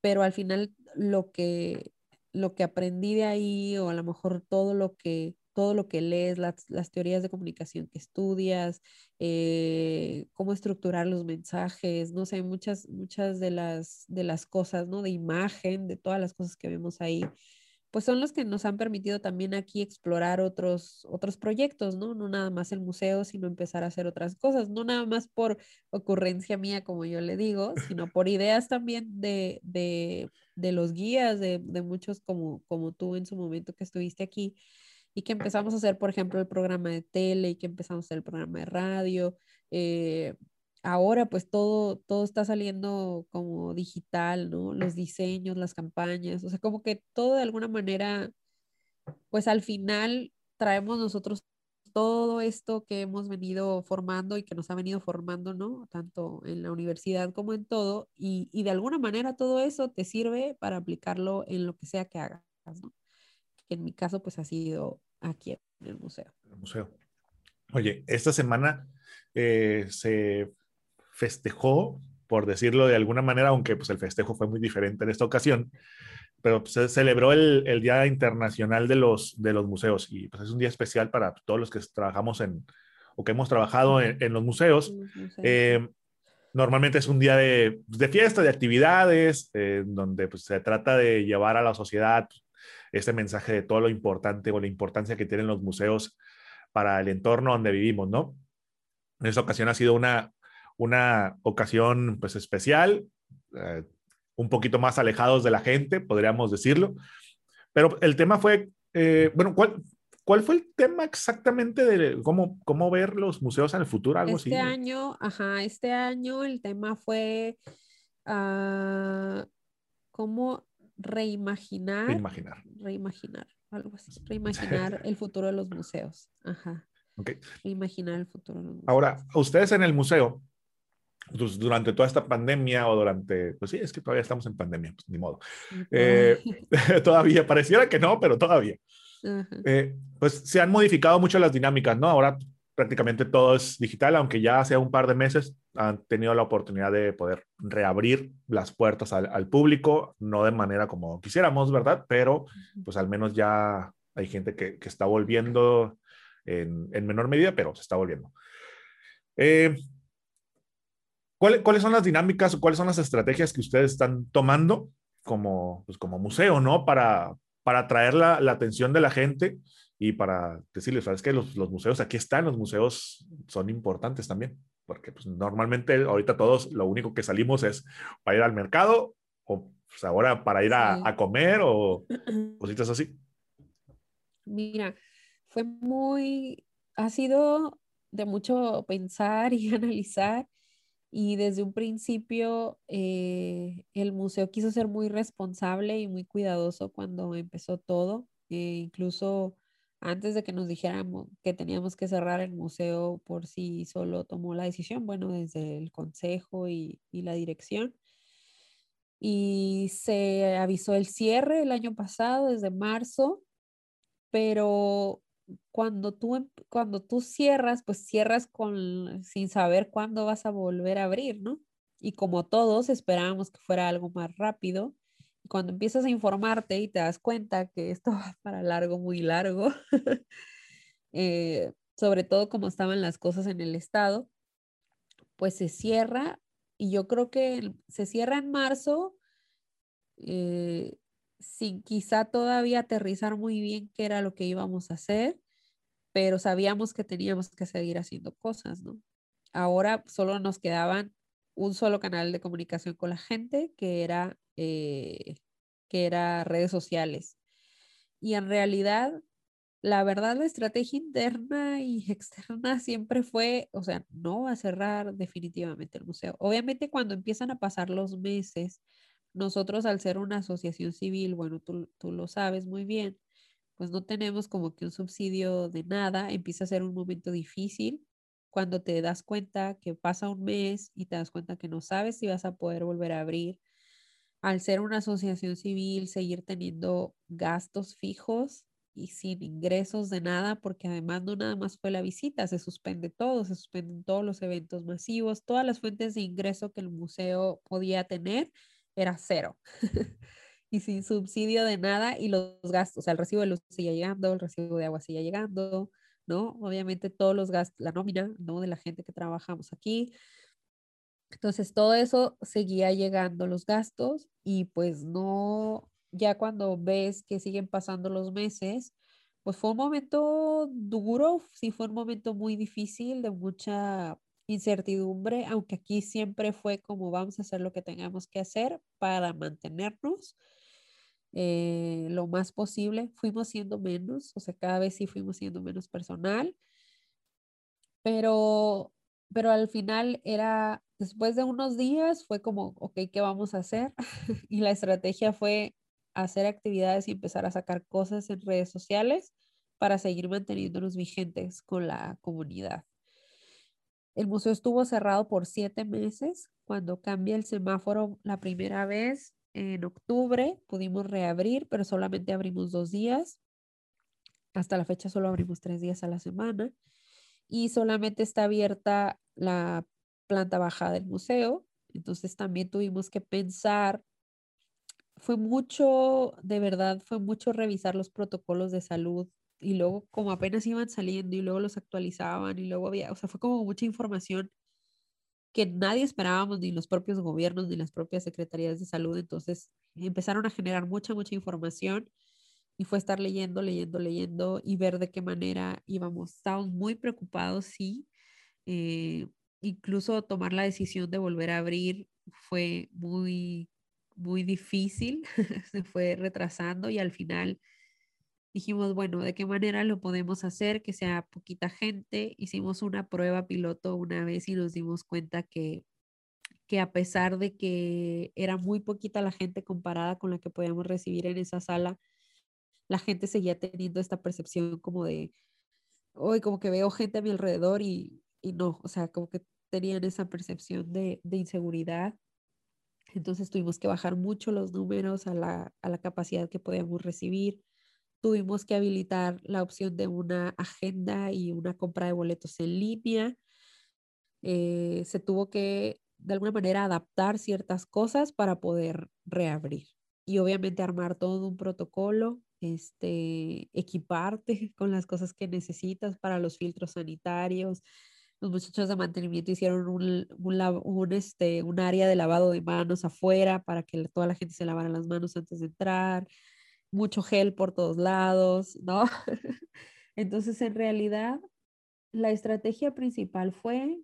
pero al final lo que, lo que aprendí de ahí o a lo mejor todo lo que, todo lo que lees, las, teorías de comunicación que estudias, eh, cómo estructurar los mensajes, no sé, muchas, muchas de las, de las cosas, ¿no? De imagen, de todas las cosas que vemos ahí, pues son los que nos han permitido también aquí explorar otros, otros proyectos, ¿no? No nada más el museo, sino empezar a hacer otras cosas, no nada más por ocurrencia mía, como yo le digo, sino por ideas también de, de, de los guías, de, de, muchos como, como tú en su momento que estuviste aquí, y que empezamos a hacer, por ejemplo, el programa de tele y que empezamos a hacer el programa de radio. Eh, ahora pues todo, todo está saliendo como digital, ¿no? Los diseños, las campañas, o sea, como que todo de alguna manera, pues al final traemos nosotros todo esto que hemos venido formando y que nos ha venido formando, ¿no? Tanto en la universidad como en todo, y, y de alguna manera todo eso te sirve para aplicarlo en lo que sea que hagas, ¿no? en mi caso, pues ha sido aquí en el museo. El museo. Oye, esta semana eh, se festejó, por decirlo de alguna manera, aunque pues el festejo fue muy diferente en esta ocasión, pero pues, se celebró el, el, Día Internacional de los, de los Museos y pues es un día especial para todos los que trabajamos en o que hemos trabajado en, en los museos. Eh, normalmente es un día de, de fiesta, de actividades, eh, donde pues, se trata de llevar a la sociedad este mensaje de todo lo importante o la importancia que tienen los museos para el entorno donde vivimos, ¿no? En esta ocasión ha sido una, una ocasión pues especial, eh, un poquito más alejados de la gente, podríamos decirlo. Pero el tema fue, eh, bueno, ¿cuál, ¿cuál fue el tema exactamente de cómo, cómo ver los museos en el futuro? Algo este año, ajá, este año el tema fue uh, cómo reimaginar. Reimaginar. Reimaginar, algo así. Reimaginar el futuro de los museos. Ajá. Okay. Reimaginar el futuro de los museos. Ahora, ustedes en el museo, durante toda esta pandemia o durante, pues sí, es que todavía estamos en pandemia, pues ni modo. Eh, todavía, pareciera que no, pero todavía. Eh, pues se han modificado mucho las dinámicas, ¿no? Ahora prácticamente todo es digital, aunque ya hace un par de meses han tenido la oportunidad de poder reabrir las puertas al, al público, no de manera como quisiéramos, ¿verdad? Pero pues al menos ya hay gente que, que está volviendo en, en, menor medida, pero se está volviendo. Eh, ¿Cuáles son las dinámicas o cuáles son las estrategias que ustedes están tomando como, pues como museo, ¿no? Para, para atraer la, la, atención de la gente y para decirles, sabes que los, los, museos aquí están, los museos son importantes también, porque pues, normalmente ahorita todos lo único que salimos es para ir al mercado o pues, ahora para ir a, a, comer o cositas así. Mira, fue muy, ha sido de mucho pensar y analizar y desde un principio eh, el museo quiso ser muy responsable y muy cuidadoso cuando empezó todo, eh, incluso antes de que nos dijéramos que teníamos que cerrar el museo por sí solo tomó la decisión, bueno, desde el consejo y, y la dirección. Y se avisó el cierre el año pasado, desde marzo, pero cuando tú, em, cuando tú cierras, pues cierras con, sin saber cuándo vas a volver a abrir, ¿no? Y como todos esperábamos que fuera algo más rápido, cuando empiezas a informarte y te das cuenta que esto va para largo, muy largo, eh, sobre todo como estaban las cosas en el estado, pues se cierra y yo creo que se cierra en marzo eh, sin quizá todavía aterrizar muy bien qué era lo que íbamos a hacer, pero sabíamos que teníamos que seguir haciendo cosas, ¿no? Ahora solo nos quedaban un solo canal de comunicación con la gente, que era, eh, que era redes sociales. Y en realidad, la verdad, la estrategia interna y externa siempre fue, o sea, no va a cerrar definitivamente el museo. Obviamente cuando empiezan a pasar los meses, nosotros al ser una asociación civil, bueno, tú, tú lo sabes muy bien, pues no tenemos como que un subsidio de nada, empieza a ser un momento difícil cuando te das cuenta que pasa un mes y te das cuenta que no sabes si vas a poder volver a abrir. Al ser una asociación civil, seguir teniendo gastos fijos y sin ingresos de nada, porque además no nada más fue la visita, se suspende todo, se suspenden todos los eventos masivos, todas las fuentes de ingreso que el museo podía tener era cero. y sin subsidio de nada y los gastos, o sea, el recibo de luz sigue llegando, el recibo de agua sigue llegando, ¿no? Obviamente todos los gastos, la nómina, ¿no? De la gente que trabajamos aquí. Entonces, todo eso seguía llegando los gastos y pues no, ya cuando ves que siguen pasando los meses, pues fue un momento duro, sí fue un momento muy difícil, de mucha incertidumbre, aunque aquí siempre fue como vamos a hacer lo que tengamos que hacer para mantenernos eh, lo más posible. Fuimos siendo menos, o sea, cada vez sí fuimos siendo menos personal, pero, pero al final era, después de unos días fue como, ok, ¿qué vamos a hacer? y la estrategia fue hacer actividades y empezar a sacar cosas en redes sociales para seguir manteniéndonos vigentes con la comunidad. El museo estuvo cerrado por siete meses. Cuando cambia el semáforo la primera vez, en octubre, pudimos reabrir, pero solamente abrimos dos días. Hasta la fecha solo abrimos tres días a la semana. Y solamente está abierta la planta baja del museo. Entonces también tuvimos que pensar, fue mucho, de verdad, fue mucho revisar los protocolos de salud y luego como apenas iban saliendo y luego los actualizaban y luego había, o sea, fue como mucha información que nadie esperábamos, ni los propios gobiernos, ni las propias secretarías de salud. Entonces empezaron a generar mucha, mucha información y fue estar leyendo, leyendo, leyendo y ver de qué manera íbamos. Estábamos muy preocupados, sí. Eh, incluso tomar la decisión de volver a abrir fue muy, muy difícil, se fue retrasando y al final dijimos, bueno, ¿de qué manera lo podemos hacer? Que sea poquita gente. Hicimos una prueba piloto una vez y nos dimos cuenta que, que a pesar de que era muy poquita la gente comparada con la que podíamos recibir en esa sala, la gente seguía teniendo esta percepción como de, hoy como que veo gente a mi alrededor y, y no, o sea, como que tenían esa percepción de, de inseguridad. Entonces tuvimos que bajar mucho los números a la, a la capacidad que podíamos recibir tuvimos que habilitar la opción de una agenda y una compra de boletos en línea. Eh, se tuvo que, de alguna manera, adaptar ciertas cosas para poder reabrir. Y obviamente armar todo un protocolo, este, equiparte con las cosas que necesitas para los filtros sanitarios. Los muchachos de mantenimiento hicieron un, este, un área de lavado de manos afuera para que toda la gente se lavara las manos antes de entrar mucho gel por todos lados, ¿no? Entonces, en realidad, la estrategia principal fue,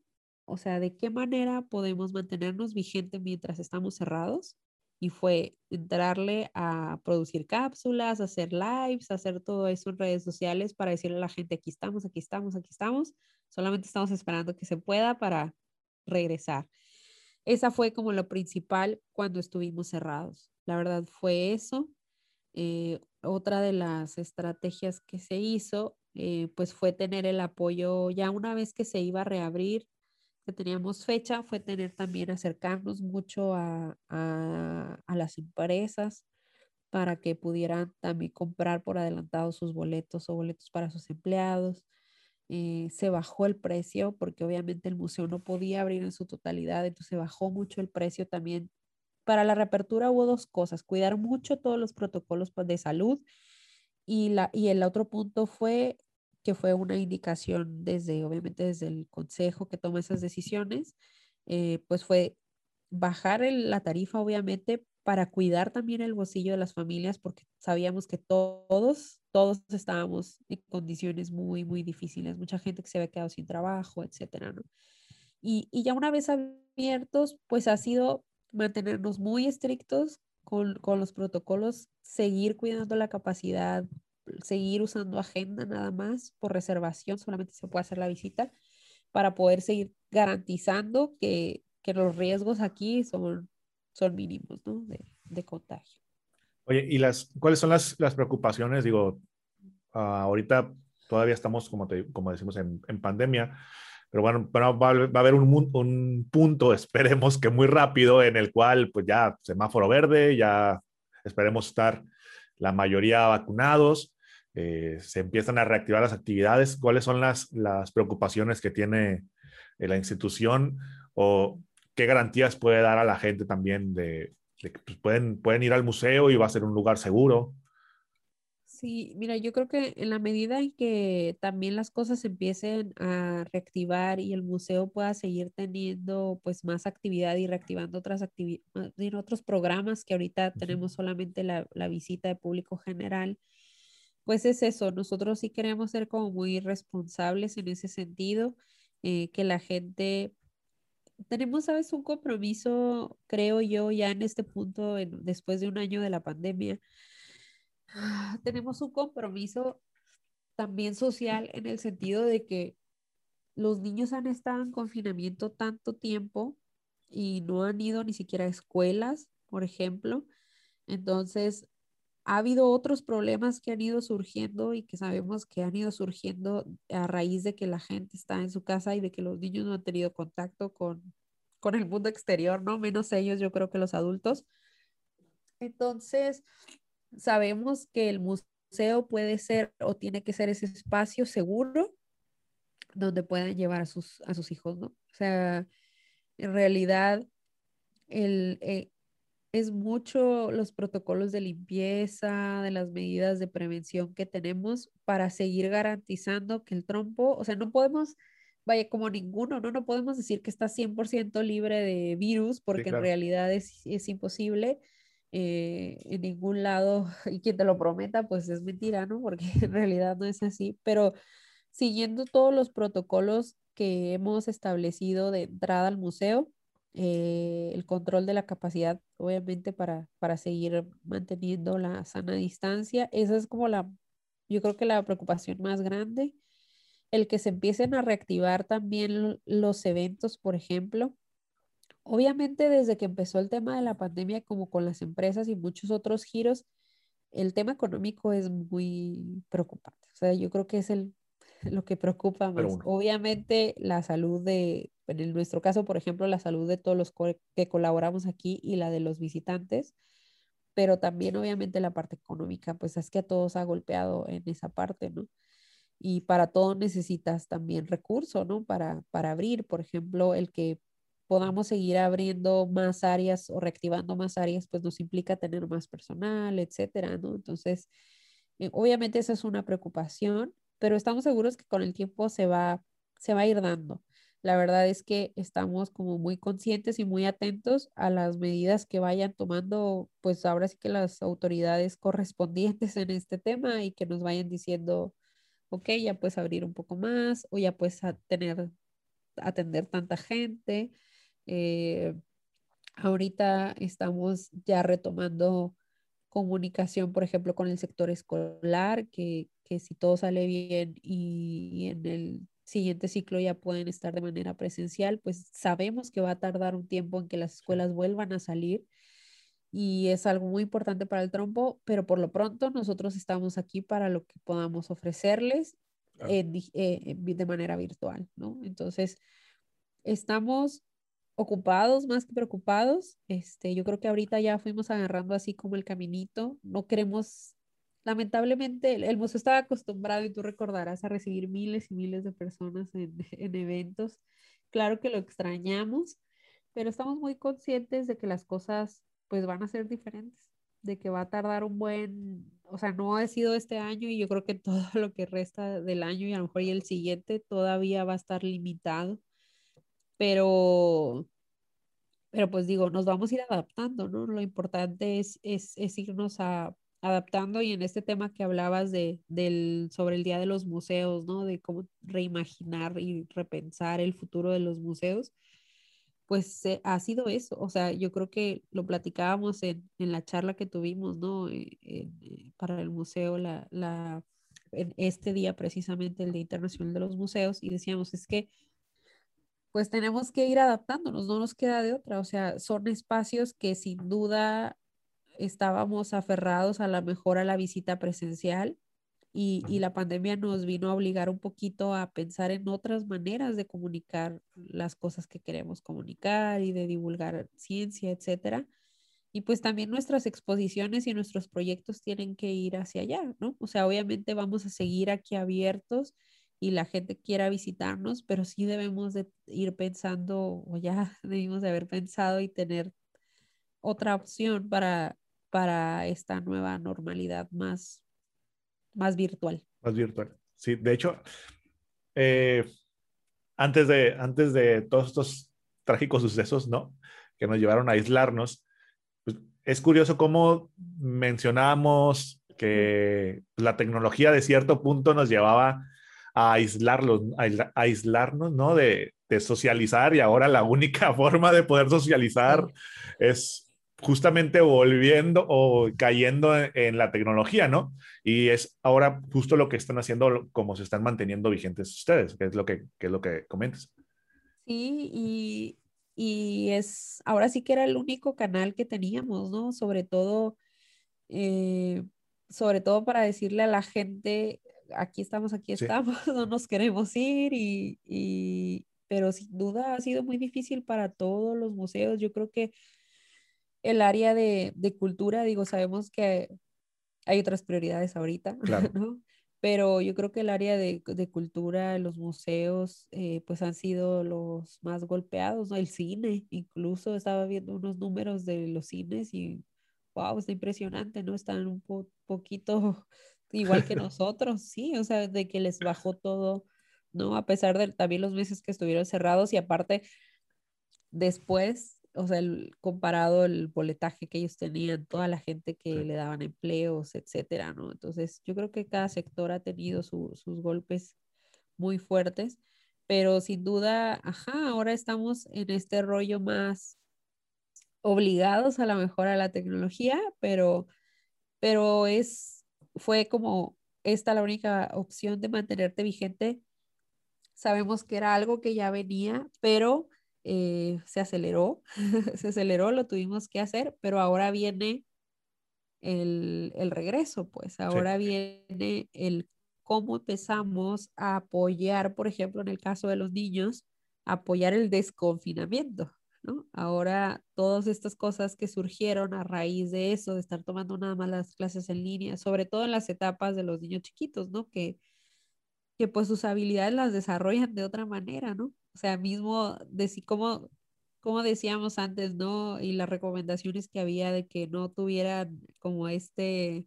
o sea, de qué manera podemos mantenernos vigentes mientras estamos cerrados. Y fue entrarle a producir cápsulas, hacer lives, hacer todo eso en redes sociales para decirle a la gente, aquí estamos, aquí estamos, aquí estamos. Solamente estamos esperando que se pueda para regresar. Esa fue como lo principal cuando estuvimos cerrados. La verdad fue eso. Eh, otra de las estrategias que se hizo, eh, pues fue tener el apoyo ya una vez que se iba a reabrir, que teníamos fecha, fue tener también acercarnos mucho a, las empresas para que pudieran también comprar por adelantado sus boletos o boletos para sus empleados. Eh, se bajó el precio porque obviamente el museo no podía abrir en su totalidad, entonces bajó mucho el precio también para la reapertura hubo dos cosas, cuidar mucho todos los protocolos pues, de salud y, la, y el otro punto fue que fue una indicación desde, obviamente desde el consejo que toma esas decisiones, eh, pues fue bajar la tarifa, obviamente, para cuidar también el bolsillo de las familias, porque sabíamos que todos, todos estábamos en condiciones muy, muy difíciles, mucha gente que se había quedado sin trabajo, etcétera, ¿no? Y, y ya una vez abiertos, pues ha sido mantenernos muy estrictos con, con, los protocolos, seguir cuidando la capacidad, seguir usando agenda nada más por reservación, solamente se puede hacer la visita para poder seguir garantizando que, que los riesgos aquí son, son mínimos ¿no? de, de, contagio. Oye, ¿y las, cuáles son las, las preocupaciones? Digo, uh, ahorita todavía estamos, como, te, como decimos, en, en pandemia. Pero bueno, va, a haber un, un, punto, esperemos que muy rápido, en el cual pues ya semáforo verde, ya esperemos estar la mayoría vacunados, eh, se empiezan a reactivar las actividades. ¿Cuáles son las, las preocupaciones que tiene eh, la institución o qué garantías puede dar a la gente también de, de que pues, pueden, pueden ir al museo y va a ser un lugar seguro? Sí, mira, yo creo que en la medida en que también las cosas empiecen a reactivar y el museo pueda seguir teniendo pues más actividad y reactivando otras actividades, en otros programas que ahorita tenemos solamente la, la, visita de público general, pues es eso, nosotros sí queremos ser como muy responsables en ese sentido, eh, que la gente tenemos, sabes, un compromiso, creo yo, ya en este punto, en, después de un año de la pandemia, tenemos un compromiso también social en el sentido de que los niños han estado en confinamiento tanto tiempo y no han ido ni siquiera a escuelas, por ejemplo. Entonces, ha habido otros problemas que han ido surgiendo y que sabemos que han ido surgiendo a raíz de que la gente está en su casa y de que los niños no han tenido contacto con, con el mundo exterior, ¿no? Menos ellos, yo creo que los adultos. Entonces, sabemos que el museo puede ser o tiene que ser ese espacio seguro donde puedan llevar a sus, a sus hijos, ¿no? O sea, en realidad, el, eh, es mucho los protocolos de limpieza, de las medidas de prevención que tenemos para seguir garantizando que el trompo, o sea, no podemos, vaya, como ninguno, ¿no? No podemos decir que está 100% libre de virus porque en realidad es, es imposible eh, en ningún lado y quien te lo prometa, pues es mentira, ¿no? Porque en realidad no es así, pero siguiendo todos los protocolos que hemos establecido de entrada al museo, eh, el control de la capacidad, obviamente, para, para seguir manteniendo la sana distancia, esa es como la, yo creo que la preocupación más grande, el que se empiecen a reactivar también los eventos, por ejemplo, Obviamente desde que empezó el tema de la pandemia, como con las empresas y muchos otros giros, el tema económico es muy preocupante. O sea, yo creo que es el, lo que preocupa más. Obviamente la salud de, en nuestro caso, por ejemplo, la salud de todos los que colaboramos aquí y la de los visitantes, pero también obviamente la parte económica, pues es que a todos ha golpeado en esa parte, ¿no? Y para todo necesitas también recursos, ¿no? Para, para abrir, por ejemplo, el que podamos seguir abriendo más áreas o reactivando más áreas, pues nos implica tener más personal, etcétera, ¿no? Entonces, eh, obviamente esa es una preocupación, pero estamos seguros que con el tiempo se va, se va a ir dando. la verdad es que estamos como muy conscientes y muy atentos a las medidas que vayan tomando, pues ahora sí que las autoridades correspondientes en este tema y que nos vayan diciendo, ok, ya puedes abrir un poco más o ya puedes tener, atender tanta gente. Eh, ahorita estamos ya retomando comunicación, por ejemplo, con el sector escolar, que, que si todo sale bien y en el siguiente ciclo ya pueden estar de manera presencial, pues sabemos que va a tardar un tiempo en que las escuelas vuelvan a salir y es algo muy importante para el trompo, pero por lo pronto nosotros estamos aquí para lo que podamos ofrecerles eh, de manera virtual, ¿no? Entonces, estamos ocupados más que preocupados. Este, yo creo que ahorita ya fuimos agarrando así como el caminito. No queremos lamentablemente el, museo estaba acostumbrado, y tú recordarás, a recibir miles y miles de personas en, en eventos. Claro que lo extrañamos, pero estamos muy conscientes de que las cosas pues van a ser diferentes, de que va a tardar un buen, o sea, no ha sido este año y yo creo que todo lo que resta del año y a lo mejor y el siguiente todavía va a estar limitado, pero, pero pues digo, nos vamos a ir adaptando, ¿no? Lo importante es, es, es irnos a, adaptando y en este tema que hablabas de, del, sobre el Día de los Museos, ¿no? De cómo reimaginar y repensar el futuro de los museos, pues ha sido eso. O sea, yo creo que lo platicábamos en, en la charla que tuvimos, ¿no? Eh, eh, para el museo, la, la, en este día precisamente, el Día Internacional de los Museos, y decíamos, es que pues tenemos que ir adaptándonos, no nos queda de otra. O sea, son espacios que sin duda estábamos aferrados a la mejor a la visita presencial y, y, la pandemia nos vino a obligar un poquito a pensar en otras maneras de comunicar las cosas que queremos comunicar y de divulgar ciencia, etcétera. Y pues también nuestras exposiciones y nuestros proyectos tienen que ir hacia allá, ¿no? O sea, obviamente vamos a seguir aquí abiertos y la gente quiera visitarnos, pero sí debemos de ir pensando, o ya debimos de haber pensado y tener otra opción para para esta nueva normalidad más, más virtual. Más virtual. Sí, de hecho, eh, antes, de, antes de todos estos trágicos sucesos, ¿no? Que nos llevaron a aislarnos, pues, es curioso cómo mencionábamos que la tecnología de cierto punto nos llevaba a aislarlos, a aislarnos, ¿no? De, de socializar y ahora la única forma de poder socializar es justamente volviendo o cayendo en, la tecnología, ¿no? Y es ahora justo lo que están haciendo, como se están manteniendo vigentes ustedes, que es lo que, es lo que comentas. Sí, y, y, es, ahora sí que era el único canal que teníamos, ¿no? Sobre todo, eh, sobre todo para decirle a la gente, aquí estamos, aquí estamos, no nos queremos ir, y, y, pero sin duda ha sido muy difícil para todos los museos. Yo creo que el área de, cultura, digo, sabemos que hay otras prioridades ahorita, ¿no? Pero yo creo que el área de, cultura, los museos, eh, pues han sido los más golpeados, ¿no? El cine, incluso estaba viendo unos números de los cines y, wow, está impresionante, ¿no? Están un poquito igual que nosotros, sí, o sea, de que les bajó todo, ¿no? A pesar de también los meses que estuvieron cerrados y aparte, después o sea, el, comparado el boletaje que ellos tenían, toda la gente que le daban empleos, etcétera, ¿no? Entonces, yo creo que cada sector ha tenido sus golpes muy fuertes, pero sin duda, ajá, ahora estamos en este rollo más obligados a la mejora de la tecnología, pero, pero es, fue como esta la única opción de mantenerte vigente. Sabemos que era algo que ya venía, pero eh, se aceleró, se aceleró, lo tuvimos que hacer, pero ahora viene el, el regreso, pues. Ahora viene el cómo empezamos a apoyar, por ejemplo, en el caso de los niños, apoyar el desconfinamiento, Ahora todas estas cosas que surgieron a raíz de eso, de estar tomando nada más las clases en línea, sobre todo en las etapas de los niños chiquitos, ¿no? Que, que pues sus habilidades las desarrollan de otra manera, ¿no? O sea, mismo, como decíamos antes, ¿no? Y las recomendaciones que había de que no tuvieran como este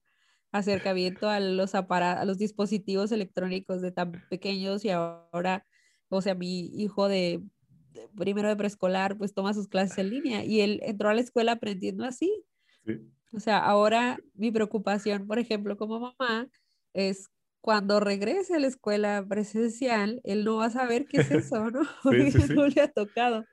acercamiento a los aparatos, a los dispositivos electrónicos de tan pequeños y ahora o sea, mi hijo de, primero de preescolar, pues toma sus clases en línea y él entró a la escuela aprendiendo así. O sea, ahora mi preocupación, por ejemplo, como mamá, es cuando regrese a la escuela presencial, él no va a saber qué es eso, ¿no? Porque no le ha tocado.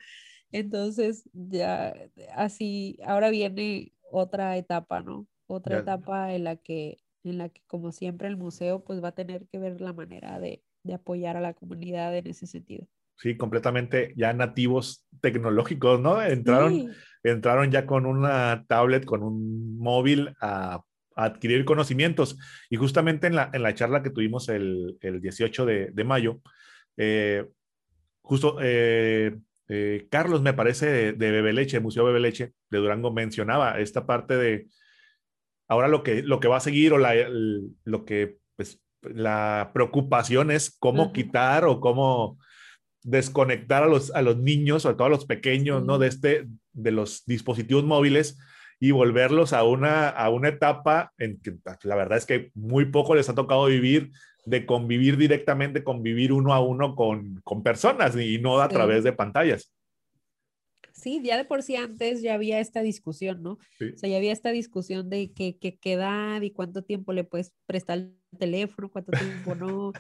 Entonces, ya así, ahora viene otra etapa, ¿no? Otra etapa en la que, en la que, como siempre, el museo pues va a tener que ver la manera de, de apoyar a la comunidad en ese sentido. Sí, completamente ya nativos tecnológicos, ¿no? Entraron, entraron ya con una tablet, con un móvil a, adquirir conocimientos. Y justamente en la, en la charla que tuvimos el, el 18 de, de mayo, eh, justo eh, eh, Carlos, me parece, de, de Bebeleche, Museo Bebeleche de Durango, mencionaba esta parte de ahora lo que, lo que va a seguir o la, lo que, pues, la preocupación es cómo quitar o cómo desconectar a los, a los niños, sobre todo a los pequeños, ¿no? De, este, de los dispositivos móviles y volverlos a una, a una etapa en que la verdad es que muy poco les ha tocado vivir, de convivir directamente, convivir uno a uno con, con personas y no a través de pantallas. Sí, ya de por sí antes ya había esta discusión, ¿no? O sea, ya había esta discusión de qué, qué, qué edad y cuánto tiempo le puedes prestar el teléfono, cuánto tiempo no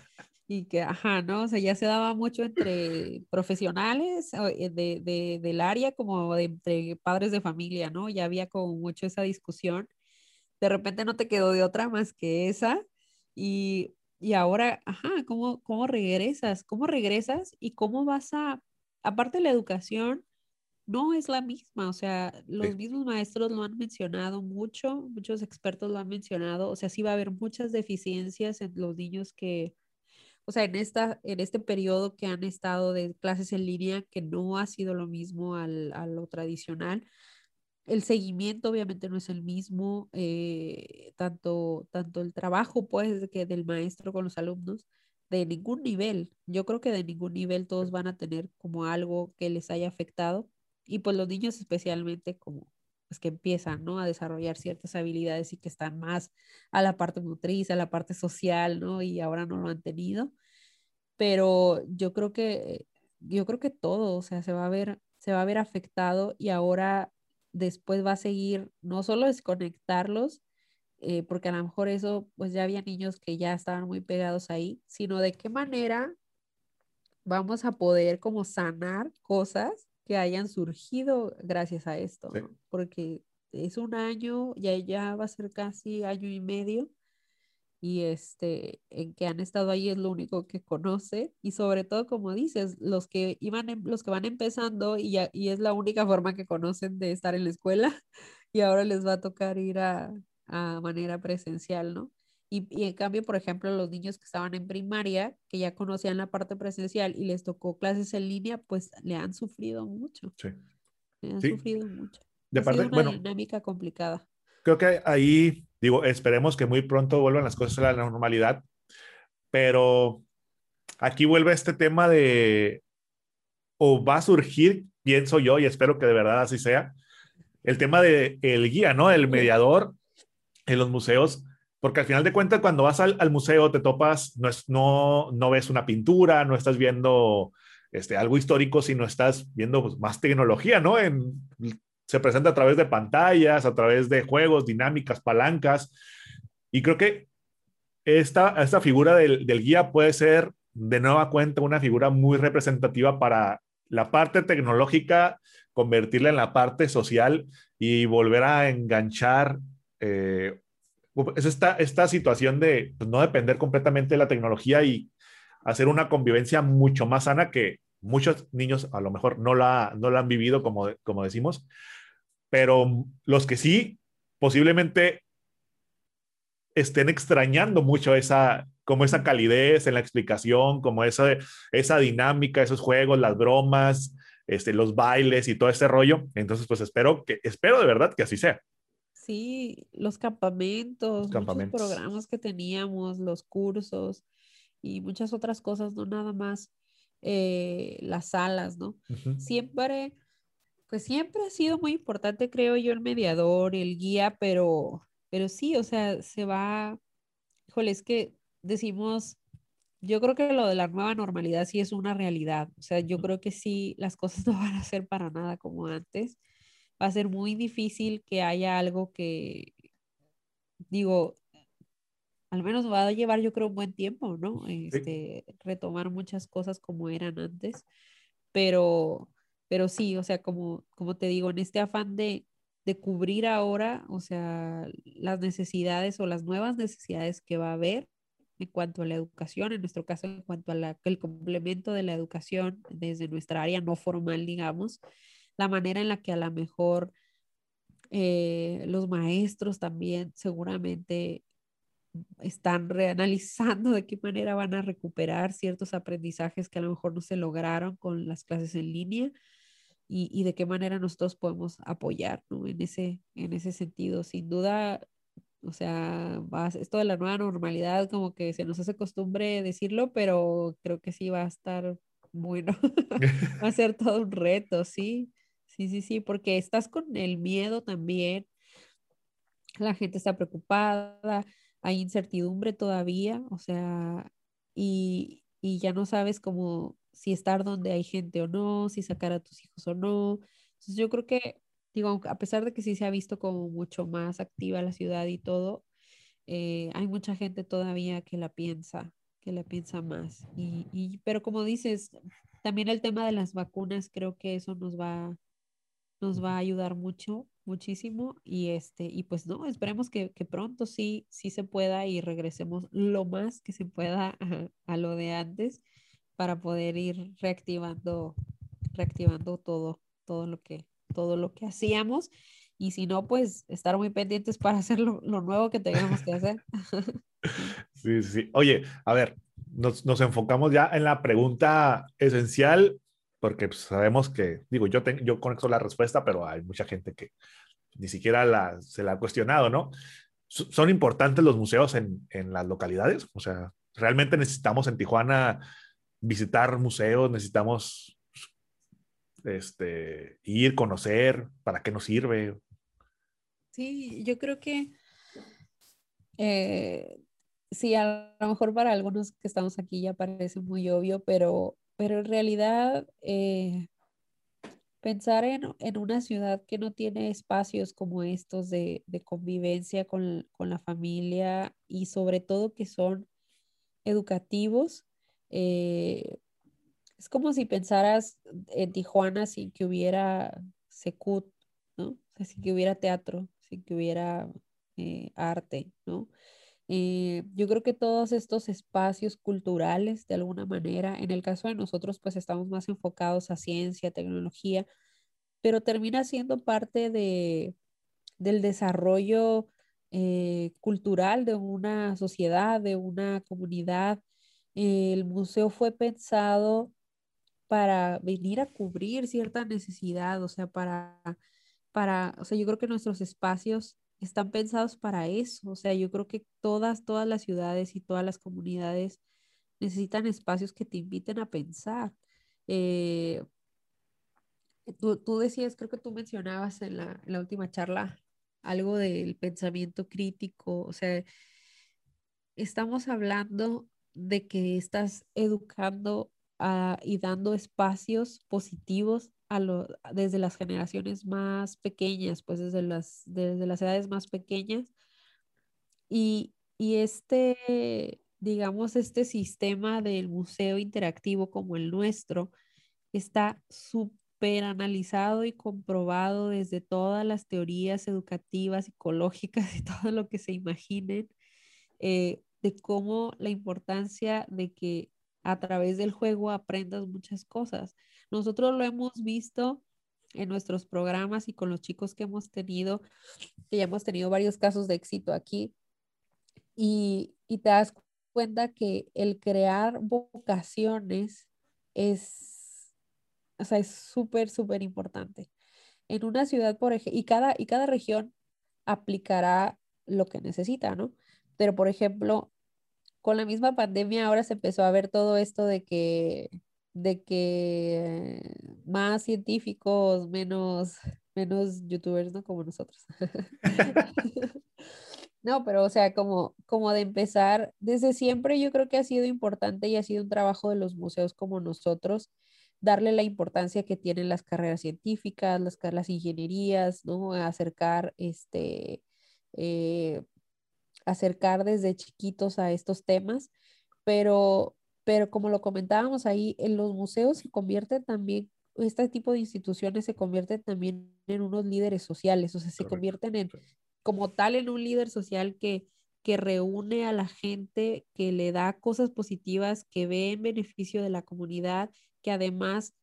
y que, ajá, ¿no? O sea, ya se daba mucho entre profesionales eh, de, de, del área como de, entre padres de familia, ¿no? Ya había como mucho esa discusión. De repente no te quedó de otra más que esa y, y ahora, ajá, ¿cómo, ¿cómo regresas? ¿Cómo regresas y cómo vas a, aparte de la educación, no es la misma, o sea, los mismos maestros lo han mencionado mucho, muchos expertos lo han mencionado, o sea, sí va a haber muchas deficiencias en los niños que, o sea, en, esta, en este periodo que han estado de clases en línea, que no ha sido lo mismo al, a lo tradicional. El seguimiento obviamente no es el mismo, eh, tanto, tanto el trabajo pues que del maestro con los alumnos, de ningún nivel. Yo creo que de ningún nivel todos van a tener como algo que les haya afectado y pues los niños especialmente como pues que empiezan, ¿no? A desarrollar ciertas habilidades y que están más a la parte motriz, a la parte social, ¿no? Y ahora no lo han tenido. Pero yo creo que, yo creo que todo, o sea, se va a ver, se va a ver afectado y ahora después va a seguir, no solo desconectarlos, eh, porque a lo mejor eso, pues ya había niños que ya estaban muy pegados ahí, sino de qué manera vamos a poder como sanar cosas que hayan surgido gracias a esto, porque es un año, ya, ya va a ser casi año y medio, y este, en que han estado ahí es lo único que conoce, y sobre todo, como dices, los que, iban em, los que van empezando y, ya, y es la única forma que conocen de estar en la escuela, y ahora les va a tocar ir a, a manera presencial, ¿no? Y, y, en cambio, por ejemplo, los niños que estaban en primaria, que ya conocían la parte presencial y les tocó clases en línea, pues le han sufrido mucho. Sí. Le han sufrido mucho. De parte, una bueno, dinámica complicada. Creo que ahí, digo, esperemos que muy pronto vuelvan las cosas a la normalidad, pero aquí vuelve este tema de, o va a surgir, pienso yo, y espero que de verdad así sea, el tema de el guía, ¿no? El mediador en los museos porque al final de cuentas, cuando vas al, museo, te topas, no, es, no, no ves una pintura, no estás viendo este, algo histórico, sino estás viendo pues, más tecnología, ¿no? Se presenta a través de pantallas, a través de juegos, dinámicas, palancas. Y creo que esta, esta figura del, del guía puede ser, de nueva cuenta, una figura muy representativa para la parte tecnológica, convertirla en la parte social y volver a enganchar eh, es esta, situación de pues, no depender completamente de la tecnología y hacer una convivencia mucho más sana que muchos niños a lo mejor no la, no la han vivido, como, como decimos, pero los que sí, posiblemente estén extrañando mucho esa, como esa calidez en la explicación, como esa, esa dinámica, esos juegos, las bromas, este, los bailes y todo ese rollo. Entonces, pues espero que, espero de verdad que así sea. Sí, los campamentos, los programas que teníamos, los cursos y muchas otras cosas, no nada más eh, las salas, ¿no? Siempre, pues siempre ha sido muy importante, creo yo, el mediador, el guía, pero, pero sí, o sea, se va, híjole, es que decimos yo creo que lo de la nueva normalidad sí es una realidad. O sea, yo creo que sí, las cosas no van a ser para nada como antes. Va a ser muy difícil que haya algo que, digo, al menos va a llevar yo creo un buen tiempo, ¿no? Este, retomar muchas cosas como eran antes, pero, pero sí, o sea, como, como te digo, en este afán de, de cubrir ahora, o sea, las necesidades o las nuevas necesidades que va a haber en cuanto a la educación, en nuestro caso, en cuanto al complemento de la educación desde nuestra área no formal, digamos, la manera en la que a lo mejor eh, los maestros también seguramente están reanalizando de qué manera van a recuperar ciertos aprendizajes que a lo mejor no se lograron con las clases en línea y, y de qué manera nosotros podemos apoyar ¿no? en, ese, en ese sentido. Sin duda, o sea, va, esto de la nueva normalidad como que se nos hace costumbre decirlo, pero creo que sí va a estar bueno, va a ser todo un reto, sí, sí, sí, sí, porque estás con el miedo también, la gente está preocupada, hay incertidumbre todavía, o sea, y, y ya no sabes cómo si estar donde hay gente o no, si sacar a tus hijos o no. Entonces yo creo que, digo, a pesar de que sí se ha visto como mucho más activa la ciudad y todo, eh, hay mucha gente todavía que la piensa, que la piensa más. Y, y, pero como dices, también el tema de las vacunas, creo que eso nos va, nos va a ayudar mucho muchísimo y este y pues no esperemos que, que, pronto sí sí se pueda y regresemos lo más que se pueda a, a, lo de antes para poder ir reactivando reactivando todo todo lo que todo lo que hacíamos y si no pues estar muy pendientes para hacer lo, lo nuevo que tengamos que hacer. Sí sí. Oye a ver nos, nos enfocamos ya en la pregunta esencial porque pues, sabemos que, digo, yo, yo conecto la respuesta, pero hay mucha gente que ni siquiera la, se la ha cuestionado, ¿no? ¿Son importantes los museos en, en las localidades? O sea, ¿realmente necesitamos en Tijuana visitar museos? ¿Necesitamos este, ir, conocer? ¿Para qué nos sirve? Sí, yo creo que eh, sí, a lo mejor para algunos que estamos aquí ya parece muy obvio, pero pero en realidad eh, pensar en, en, una ciudad que no tiene espacios como estos de, de convivencia con, con, la familia y sobre todo que son educativos, eh, es como si pensaras en Tijuana sin que hubiera Secut, ¿no? O sin que hubiera teatro, sin que hubiera eh, arte, ¿no? Yo creo que todos estos espacios culturales, de alguna manera, en el caso de nosotros, pues estamos más enfocados a ciencia, tecnología, pero termina siendo parte de, del desarrollo eh, cultural de una sociedad, de una comunidad. el museo fue pensado para venir a cubrir cierta necesidad, o sea, para, para, o sea, yo creo que nuestros espacios están pensados para eso. O sea, yo creo que todas, todas las ciudades y todas las comunidades necesitan espacios que te inviten a pensar. Eh, tú, tú, decías, creo que tú mencionabas en la, en la, última charla algo del pensamiento crítico. O sea, estamos hablando de que estás educando a, y dando espacios positivos a lo, desde las generaciones más pequeñas, pues desde las, desde las edades más pequeñas. Y, y este, digamos, este sistema del museo interactivo como el nuestro está súper analizado y comprobado desde todas las teorías educativas, psicológicas y todo lo que se imaginen, eh, de cómo la importancia de que a través del juego aprendas muchas cosas. Nosotros lo hemos visto en nuestros programas y con los chicos que hemos tenido, que ya hemos tenido varios casos de éxito aquí, y, y te das cuenta que el crear vocaciones es, o sea, es súper, súper importante. En una ciudad, por ejemplo, y cada, y cada región aplicará lo que necesita, ¿no? Pero, por ejemplo, con la misma pandemia ahora se empezó a ver todo esto de que de que más científicos, menos, menos youtubers, ¿no? Como nosotros. No, pero o sea, como, como de empezar, desde siempre yo creo que ha sido importante y ha sido un trabajo de los museos como nosotros, darle la importancia que tienen las carreras científicas, las, las ingenierías, ¿no? Acercar, este, eh, acercar desde chiquitos a estos temas, pero, pero como lo comentábamos ahí, en los museos se convierten también, este tipo de instituciones se convierten también en unos líderes sociales, o sea, se convierten en, como tal, en un líder social que, que reúne a la gente, que le da cosas positivas, que ve en beneficio de la comunidad, que además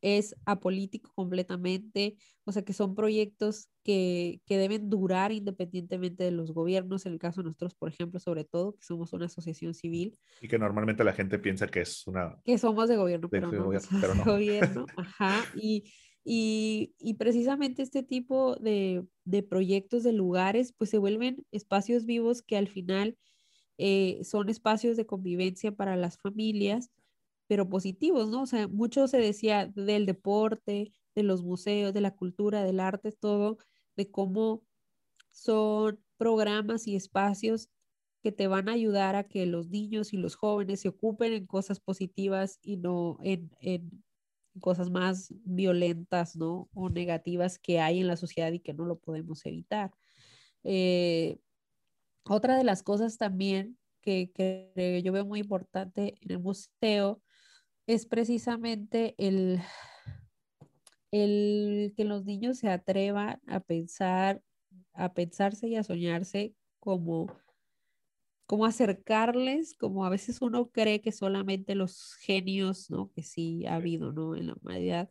es apolítico completamente, o sea que son proyectos que, que, deben durar independientemente de los gobiernos, en el caso de nosotros, por ejemplo, sobre todo, que somos una asociación civil. Y que normalmente la gente piensa que es una... Que somos de gobierno, pero, no, pero no. gobierno, ajá, y, y, y, precisamente este tipo de, de, proyectos, de lugares, pues se vuelven espacios vivos que al final eh, son espacios de convivencia para las familias pero positivos, ¿no? O sea, mucho se decía del deporte, de los museos, de la cultura, del arte, todo, de cómo son programas y espacios que te van a ayudar a que los niños y los jóvenes se ocupen en cosas positivas y no en, en cosas más violentas, ¿no? O negativas que hay en la sociedad y que no lo podemos evitar. Eh, otra de las cosas también que, que, yo veo muy importante en el museo es precisamente el, el que los niños se atrevan a pensar, a pensarse y a soñarse como, como acercarles, como a veces uno cree que solamente los genios, ¿no? Que sí ha habido, ¿no? En la humanidad,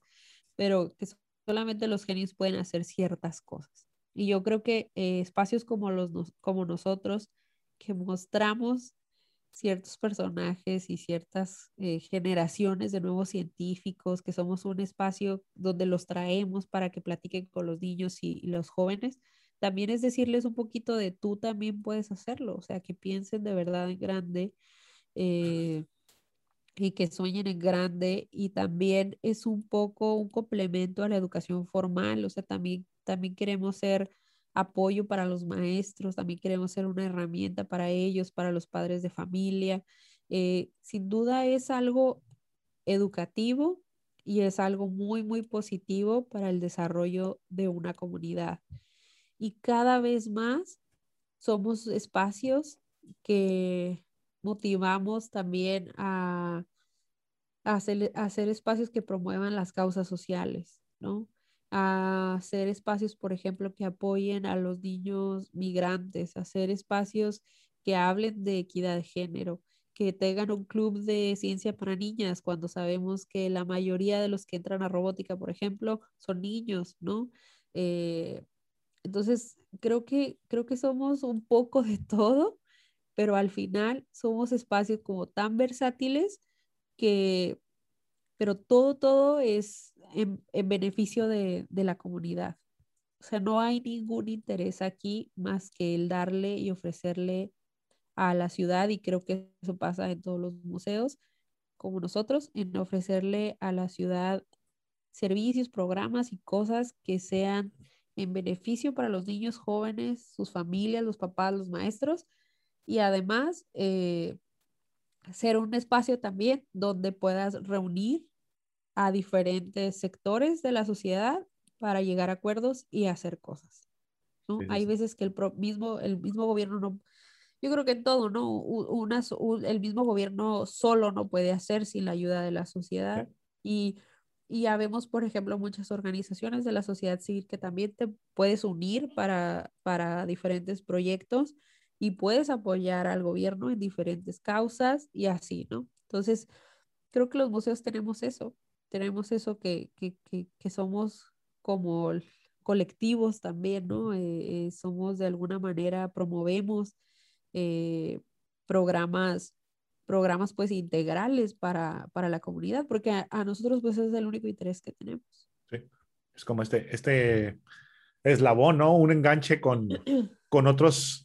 pero que solamente los genios pueden hacer ciertas cosas. Y yo creo que eh, espacios como, los, como nosotros, que mostramos ciertos personajes y ciertas eh, generaciones de nuevos científicos, que somos un espacio donde los traemos para que platiquen con los niños y, los jóvenes, también es decirles un poquito de tú también puedes hacerlo, o sea, que piensen de verdad en grande eh, y que sueñen en grande y también es un poco un complemento a la educación formal, o sea, también, también queremos ser apoyo para los maestros, también queremos ser una herramienta para ellos, para los padres de familia. Eh, sin duda es algo educativo y es algo muy, muy positivo para el desarrollo de una comunidad. Y cada vez más somos espacios que motivamos también a, hacer, a hacer espacios que promuevan las causas sociales, ¿no? A hacer espacios, por ejemplo, que apoyen a los niños migrantes, hacer espacios que hablen de equidad de género, que tengan un club de ciencia para niñas, cuando sabemos que la mayoría de los que entran a robótica, por ejemplo, son niños, ¿no? Eh, entonces, creo que, creo que somos un poco de todo, pero al final somos espacios como tan versátiles que, pero todo, todo es en, beneficio de, la comunidad. O sea, no hay ningún interés aquí más que el darle y ofrecerle a la ciudad, y creo que eso pasa en todos los museos, como nosotros, en ofrecerle a la ciudad servicios, programas y cosas que sean en beneficio para los niños jóvenes, sus familias, los papás, los maestros, y además eh, ser un espacio también donde puedas reunir a diferentes sectores de la sociedad para llegar a acuerdos y hacer cosas. ¿no? Hay veces que el mismo, el mismo gobierno no, yo creo que en todo, ¿no? Una, el mismo gobierno solo no puede hacer sin la ayuda de la sociedad. Y, y ya vemos, por ejemplo, muchas organizaciones de la sociedad civil que también te puedes unir para, para diferentes proyectos y puedes apoyar al gobierno en diferentes causas y así, ¿no? Entonces, creo que los museos tenemos eso, tenemos eso que, que, que, somos como colectivos también, ¿no? Eh, eh, somos de alguna manera, promovemos eh, programas, programas pues integrales para, para la comunidad, porque a, nosotros pues es el único interés que tenemos. Sí, es como este, este eslabón, ¿no? Un enganche con, con otros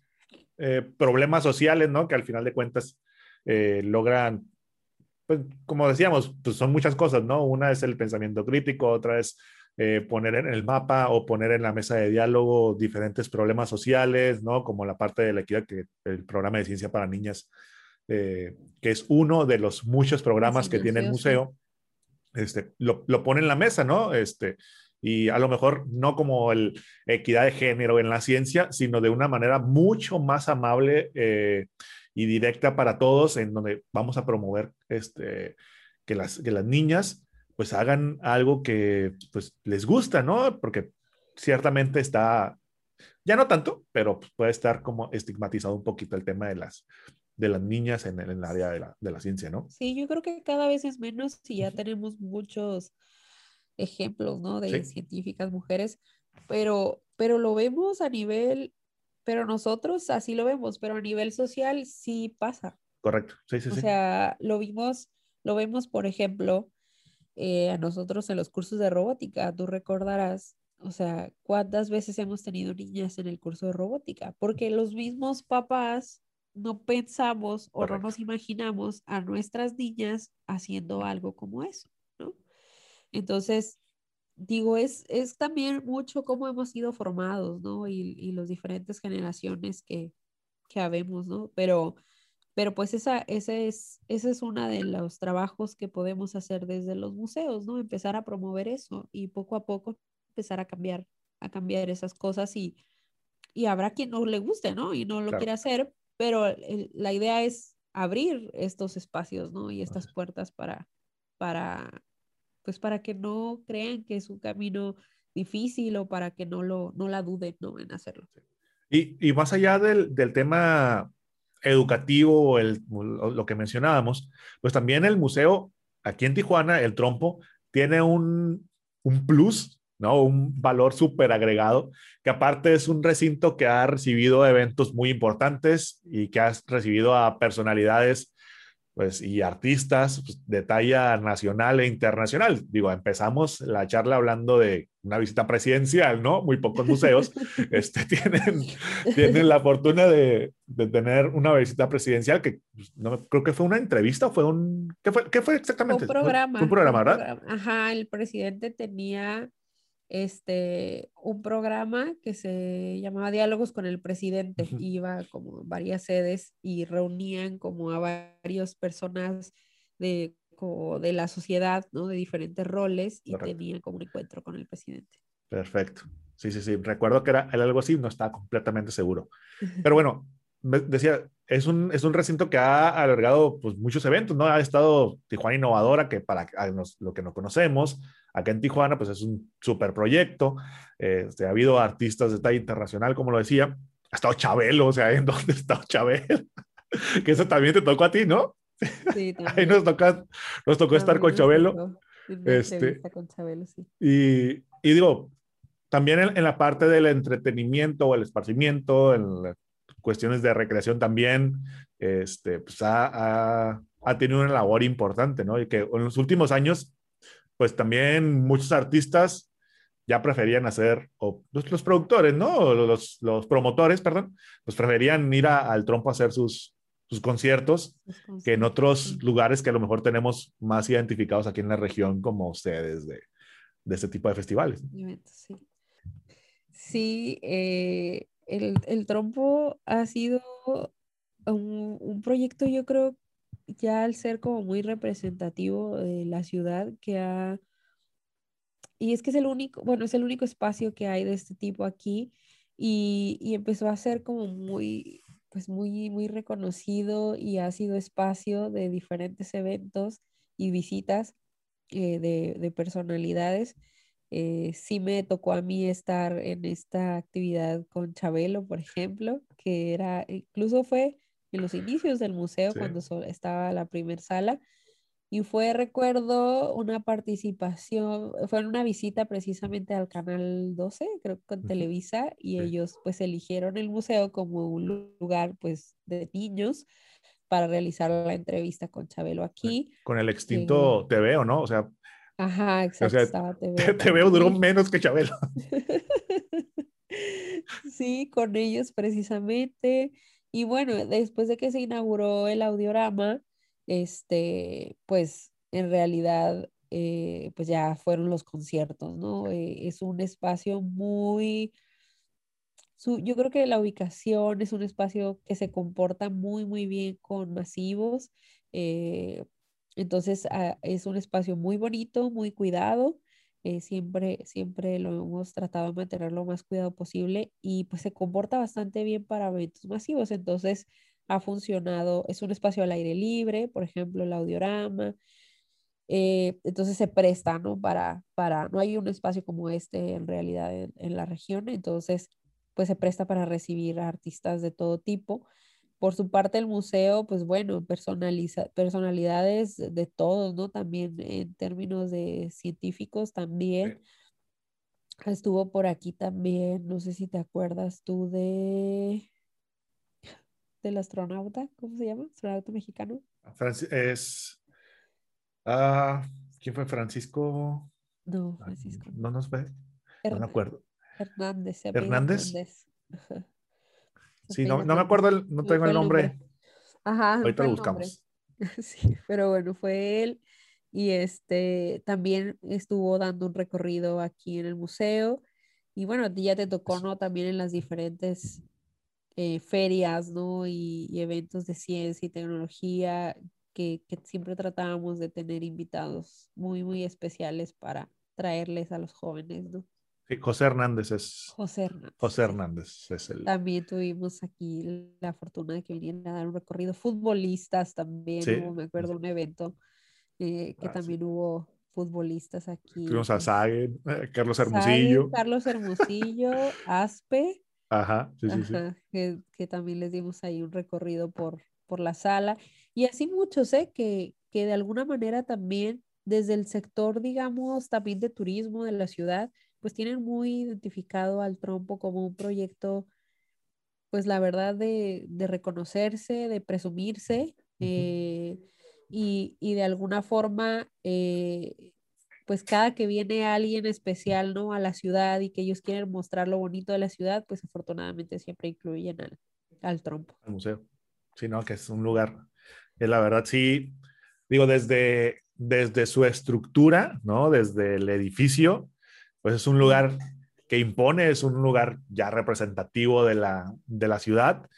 problemas sociales, ¿no? Que al final de cuentas logran pues como decíamos, pues son muchas cosas, ¿no? Una es el pensamiento crítico, otra es eh, poner en el mapa o poner en la mesa de diálogo diferentes problemas sociales, ¿no? Como la parte de la equidad, que el programa de ciencia para niñas, eh, que es uno de los muchos programas que tiene el museo, este, lo, lo, pone en la mesa, ¿no? Este, y a lo mejor no como el equidad de género en la ciencia, sino de una manera mucho más amable eh, y directa para todos, en donde vamos a promover este, que, las, que las niñas pues hagan algo que pues les gusta, ¿no? Porque ciertamente está, ya no tanto, pero pues, puede estar como estigmatizado un poquito el tema de las, de las niñas en, el área de la, de la, ciencia, ¿no? Sí, yo creo que cada vez es menos y ya tenemos muchos ejemplos, ¿no? De científicas mujeres, pero, pero lo vemos a nivel, pero nosotros así lo vemos, pero a nivel social sí pasa. Correcto, sí, sí, o sea, lo vimos, lo vemos, por ejemplo, eh, a nosotros en los cursos de robótica, tú recordarás, o sea, cuántas veces hemos tenido niñas en el curso de robótica, porque los mismos papás no pensamos o no nos imaginamos a nuestras niñas haciendo algo como eso. Entonces, digo, es, es también mucho cómo hemos sido formados, ¿no? Y, y las diferentes generaciones que, que habemos, ¿no? Pero, pero pues esa, ese es, ese es uno de los trabajos que podemos hacer desde los museos, ¿no? Empezar a promover eso y poco a poco empezar a cambiar, a cambiar esas cosas y, y habrá quien no le guste, ¿no? Y no lo quiere hacer, pero la idea es abrir estos espacios, ¿no? Y estas puertas para, para, pues para que no crean que es un camino difícil o para que no, lo, no la duden ¿no? en hacerlo. Y, y más allá del, del tema educativo, el, lo que mencionábamos, pues también el museo aquí en Tijuana, el Trompo, tiene un, un plus, ¿no? Un valor súper agregado, que aparte es un recinto que ha recibido eventos muy importantes y que ha recibido a personalidades pues, y artistas pues, de talla nacional e internacional. Digo, empezamos la charla hablando de una visita presidencial, ¿no? Muy pocos museos este, tienen, tienen la fortuna de, de, tener una visita presidencial que pues, no creo que fue una entrevista, fue un... ¿Qué fue, qué fue exactamente? Un programa. un programa, ¿verdad? Ajá, el presidente tenía este, un programa que se llamaba Diálogos con el Presidente. Iba como varias sedes y reunían como a varias personas de, de la sociedad, ¿no? De diferentes roles y tenían como un encuentro con el presidente. Perfecto. Sí, sí, sí. Recuerdo que era algo así, no estaba completamente seguro. Pero bueno, decía, es un, es un recinto que ha albergado pues, muchos eventos, ¿no? Ha estado Tijuana Innovadora, que para lo que no conocemos, Acá en Tijuana, pues es un super proyecto. Este, ha habido artistas de talla internacional, como lo decía. Ha estado Chabelo, o sea, ¿en dónde está Chabelo? que eso también te tocó a ti, ¿no? Sí, también. Ahí nos, toca, nos tocó estar con Chabelo. Este, con Chabelo sí. y, y, digo, también en, en, la parte del entretenimiento o el esparcimiento, en cuestiones de recreación también, este, pues ha, ha, ha, tenido una labor importante, ¿no? Y que en los últimos años pues también muchos artistas ya preferían hacer, o los, productores, ¿no? Los, los, promotores, perdón, pues preferían ir al trompo a hacer sus, sus conciertos que en otros lugares que a lo mejor tenemos más identificados aquí en la región como ustedes de, de este tipo de festivales. Sí, sí eh, el, el, trompo ha sido un, un, proyecto yo creo ya al ser como muy representativo de la ciudad que ha... Y es que es el único, bueno, es el único espacio que hay de este tipo aquí y, y empezó a ser como muy, pues muy, muy reconocido y ha sido espacio de diferentes eventos y visitas eh, de, de, personalidades. Eh, sí me tocó a mí estar en esta actividad con Chabelo, por ejemplo, que era, incluso fue en los inicios del museo, cuando estaba la primera sala. Y fue, recuerdo, una participación, fue una visita precisamente al Canal 12, creo que con Televisa, y ellos pues eligieron el museo como un lugar pues de niños para realizar la entrevista con Chabelo aquí. Con el extinto TV, ¿o no? O sea... Ajá, exacto. te, veo duró menos que Chabelo. sí, con ellos precisamente. Y bueno, después de que se inauguró el audiorama, este, pues en realidad eh, pues ya fueron los conciertos, ¿no? Eh, es un espacio muy, yo creo que la ubicación es un espacio que se comporta muy, muy bien con masivos. Eh, entonces ah, es un espacio muy bonito, muy cuidado. Siempre, siempre lo hemos tratado de mantener lo más cuidado posible y pues se comporta bastante bien para eventos masivos. Entonces ha funcionado, es un espacio al aire libre, por ejemplo, el audiorama, eh, entonces se presta, ¿no? Para, para, no hay un espacio como este en realidad en, la región, entonces pues se presta para recibir artistas de todo tipo. Por su parte, el museo, pues bueno, personaliza, personalidades de todos, ¿no? También en términos de científicos también. Estuvo por aquí también, no sé si te acuerdas tú de del astronauta, ¿cómo se llama? Astronauta mexicano. es Ah, ¿quién fue Francisco? No, Francisco. No nos ve. no me acuerdo. Hernández. Hernández. Sí, no, no me acuerdo, el, no tengo el nombre. Ajá. Ahorita lo buscamos. Sí, pero bueno, fue él. Y este también estuvo dando un recorrido aquí en el museo. Y bueno, a ti ya te tocó, ¿no? También en las diferentes eh, ferias, ¿no? Y, y, eventos de ciencia y tecnología que, siempre tratábamos de tener invitados muy, muy especiales para traerles a los jóvenes, ¿no? José Hernández es. José Hernández. José Hernández es el. También tuvimos aquí la fortuna de que vinieran a dar un recorrido. Futbolistas también, me acuerdo, un evento eh, que ah, también hubo futbolistas aquí. Tuvimos a Sagen, eh, Carlos Hermosillo. Carlos Hermosillo, Aspe. Ajá, sí, sí, sí. Que, que, también les dimos ahí un recorrido por, por la sala. Y así muchos, ¿eh? Que, que de alguna manera también desde el sector, digamos, también de turismo de la ciudad, pues tienen muy identificado al trompo como un proyecto, pues la verdad, de, de reconocerse, de presumirse eh, y, y, de alguna forma, eh, pues cada que viene alguien especial, ¿no? A la ciudad y que ellos quieren mostrar lo bonito de la ciudad, pues afortunadamente siempre incluyen al, al trompo. Al museo, sino que es un lugar la verdad sí, digo, desde, desde su estructura, ¿no? Desde el edificio, pues es un lugar que impone, es un lugar ya representativo de la, de la ciudad,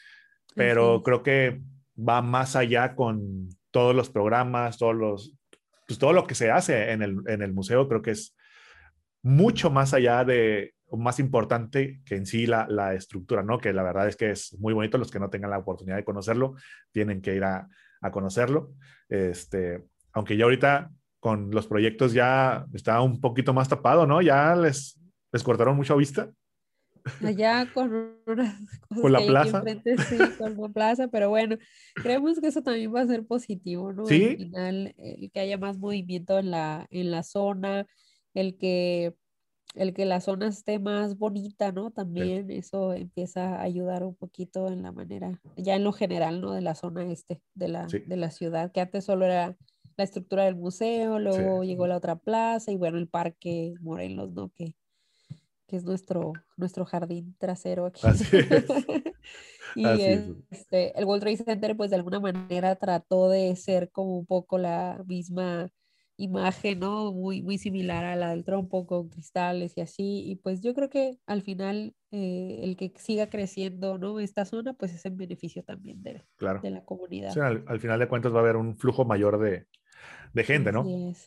pero creo que va más allá con todos los programas, todos los, pues todo lo que se hace en el, en el museo, creo que es mucho más allá de, más importante que en sí la, la, estructura, ¿no? Que la verdad es que es muy bonito, los que no tengan la oportunidad de conocerlo, tienen que ir a, a conocerlo. Este, aunque ya ahorita con los proyectos ya está un poquito más tapado, ¿no? Ya les, les cortaron mucho vista. Allá con con la plaza. sí, con la plaza, pero bueno, creemos que eso también va a ser positivo, ¿no? Sí. Al final, el que haya más movimiento en la, en la zona, el que el que la zona esté más bonita, ¿no? También eso empieza a ayudar un poquito en la manera, ya en lo general, ¿no? De la zona este, de la, de la ciudad, que antes solo era la estructura del museo, luego llegó la otra plaza y bueno, el parque Morelos, ¿no? Que, que es nuestro, nuestro jardín trasero aquí. y este, el World Trade Center, pues de alguna manera trató de ser como un poco la misma imagen, ¿no? Muy, muy similar a la del trompo con cristales y así. Y pues yo creo que al final eh, el que siga creciendo, ¿no? Esta zona, pues es en beneficio también de, de la comunidad. al, final de cuentas va a haber un flujo mayor de, de gente, ¿no?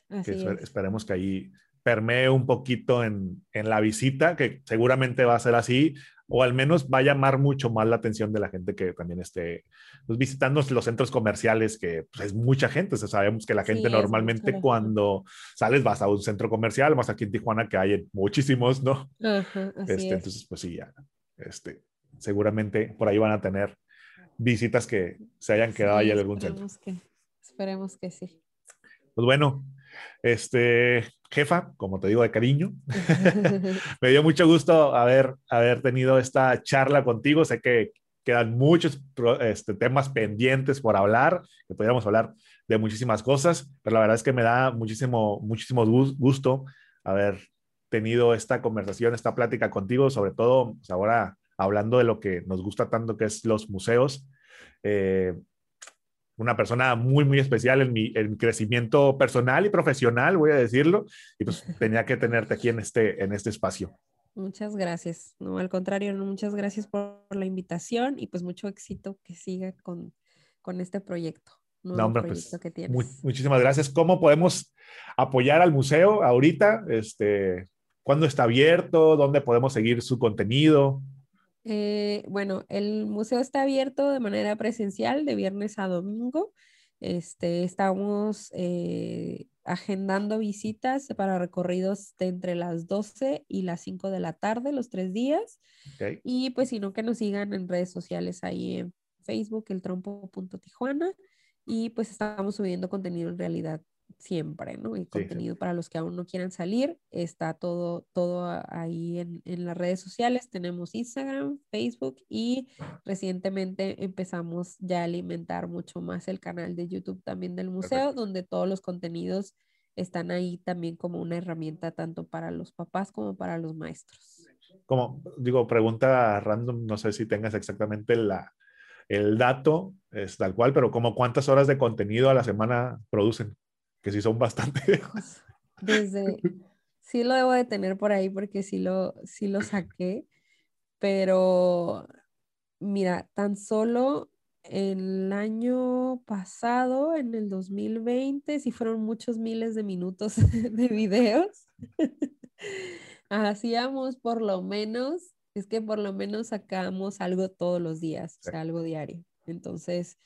Así que esperemos que ahí permee un poquito en, en la visita, que seguramente va a ser así, o al menos va a llamar mucho más la atención de la gente que también esté pues, visitando los centros comerciales, que pues, es mucha gente. sabemos que la gente normalmente cuando sales vas a un centro comercial, más aquí en Tijuana que hay muchísimos, ¿no? este, entonces, pues sí, ya, este, seguramente por ahí van a tener visitas que se hayan quedado ahí en algún centro. Que, esperemos que sí. Pues bueno, este, jefa, como te digo de cariño, me dio mucho gusto haber, haber tenido esta charla contigo. Sé que quedan muchos este, temas pendientes por hablar, que podríamos hablar de muchísimas cosas, pero la verdad es que me da muchísimo, muchísimo gusto haber tenido esta conversación, esta plática contigo, sobre todo pues, ahora hablando de lo que nos gusta tanto, que es los museos. Eh, una persona muy, muy especial en mi, en crecimiento personal y profesional, voy a decirlo, y pues tenía que tenerte aquí en este, en este espacio. Muchas gracias. No, al contrario, muchas gracias por la invitación y pues mucho éxito que siga con, con este proyecto. No, hombre, pues, muchísimas gracias. ¿Cómo podemos apoyar al museo ahorita? Este, ¿Cuándo está abierto? ¿Dónde podemos seguir su contenido? Eh, bueno, el museo está abierto de manera presencial de viernes a domingo. Este, estamos eh, agendando visitas para recorridos de entre las 12 y las 5 de la tarde los tres días. Y pues si no, que nos sigan en redes sociales ahí en Facebook, el trompo.tijuana. Y pues estamos subiendo contenido en realidad siempre, ¿no? Y contenido para los que aún no quieran salir, está todo, todo ahí en, en, las redes sociales. Tenemos Instagram, Facebook y recientemente empezamos ya a alimentar mucho más el canal de YouTube también del museo, donde todos los contenidos están ahí también como una herramienta tanto para los papás como para los maestros. Como digo, pregunta random, no sé si tengas exactamente la, el dato, es tal cual, pero como cuántas horas de contenido a la semana producen que sí son bastante. Desde, sí lo debo de tener por ahí porque sí lo, sí lo saqué, pero mira, tan solo el año pasado, en el 2020, sí fueron muchos miles de minutos de videos. Hacíamos por lo menos, es que por lo menos sacamos algo todos los días, o sea, algo diario. Entonces,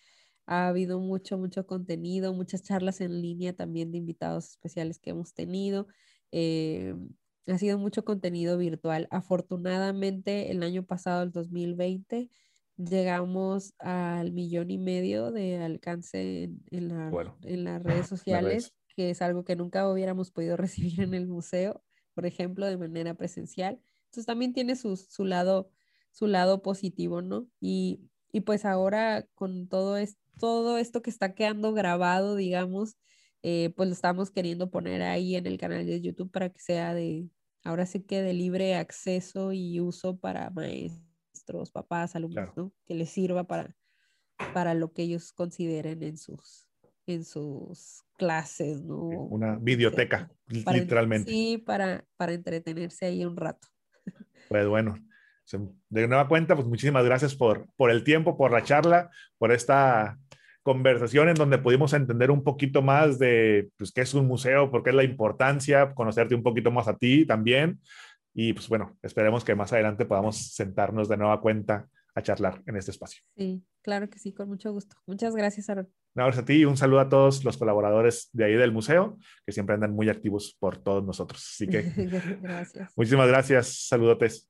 ha habido mucho, mucho contenido, muchas charlas en línea también de invitados especiales que hemos tenido. Eh, ha sido mucho contenido virtual. Afortunadamente, el año pasado, el 2020, llegamos al millón y medio de alcance en, en, las redes sociales, que es algo que nunca hubiéramos podido recibir en el museo, por ejemplo, de manera presencial. Entonces también tiene su, su lado, su lado positivo, ¿no? Y, y pues ahora con todo esto, todo esto que está quedando grabado, digamos, eh, pues lo estamos queriendo poner ahí en el canal de YouTube para que sea de, ahora sí que de libre acceso y uso para maestros, papás, alumnos, ¿no? Que les sirva para, para lo que ellos consideren en sus, en sus clases, ¿no? Una biblioteca, literalmente. Sí, para, para entretenerse ahí un rato. Pues bueno, de nueva cuenta, pues muchísimas gracias por, por el tiempo, por la charla, por esta conversación en donde pudimos entender un poquito más de pues, qué es un museo, por qué es la importancia, conocerte un poquito más a ti también. Y pues bueno, esperemos que más adelante podamos sentarnos de nueva cuenta a charlar en este espacio. Sí, claro que sí, con mucho gusto. Muchas gracias, Aaron. gracias a ti y un saludo a todos los colaboradores de ahí del museo, que siempre andan muy activos por todos nosotros. Así que, gracias. muchísimas gracias. Saludotes.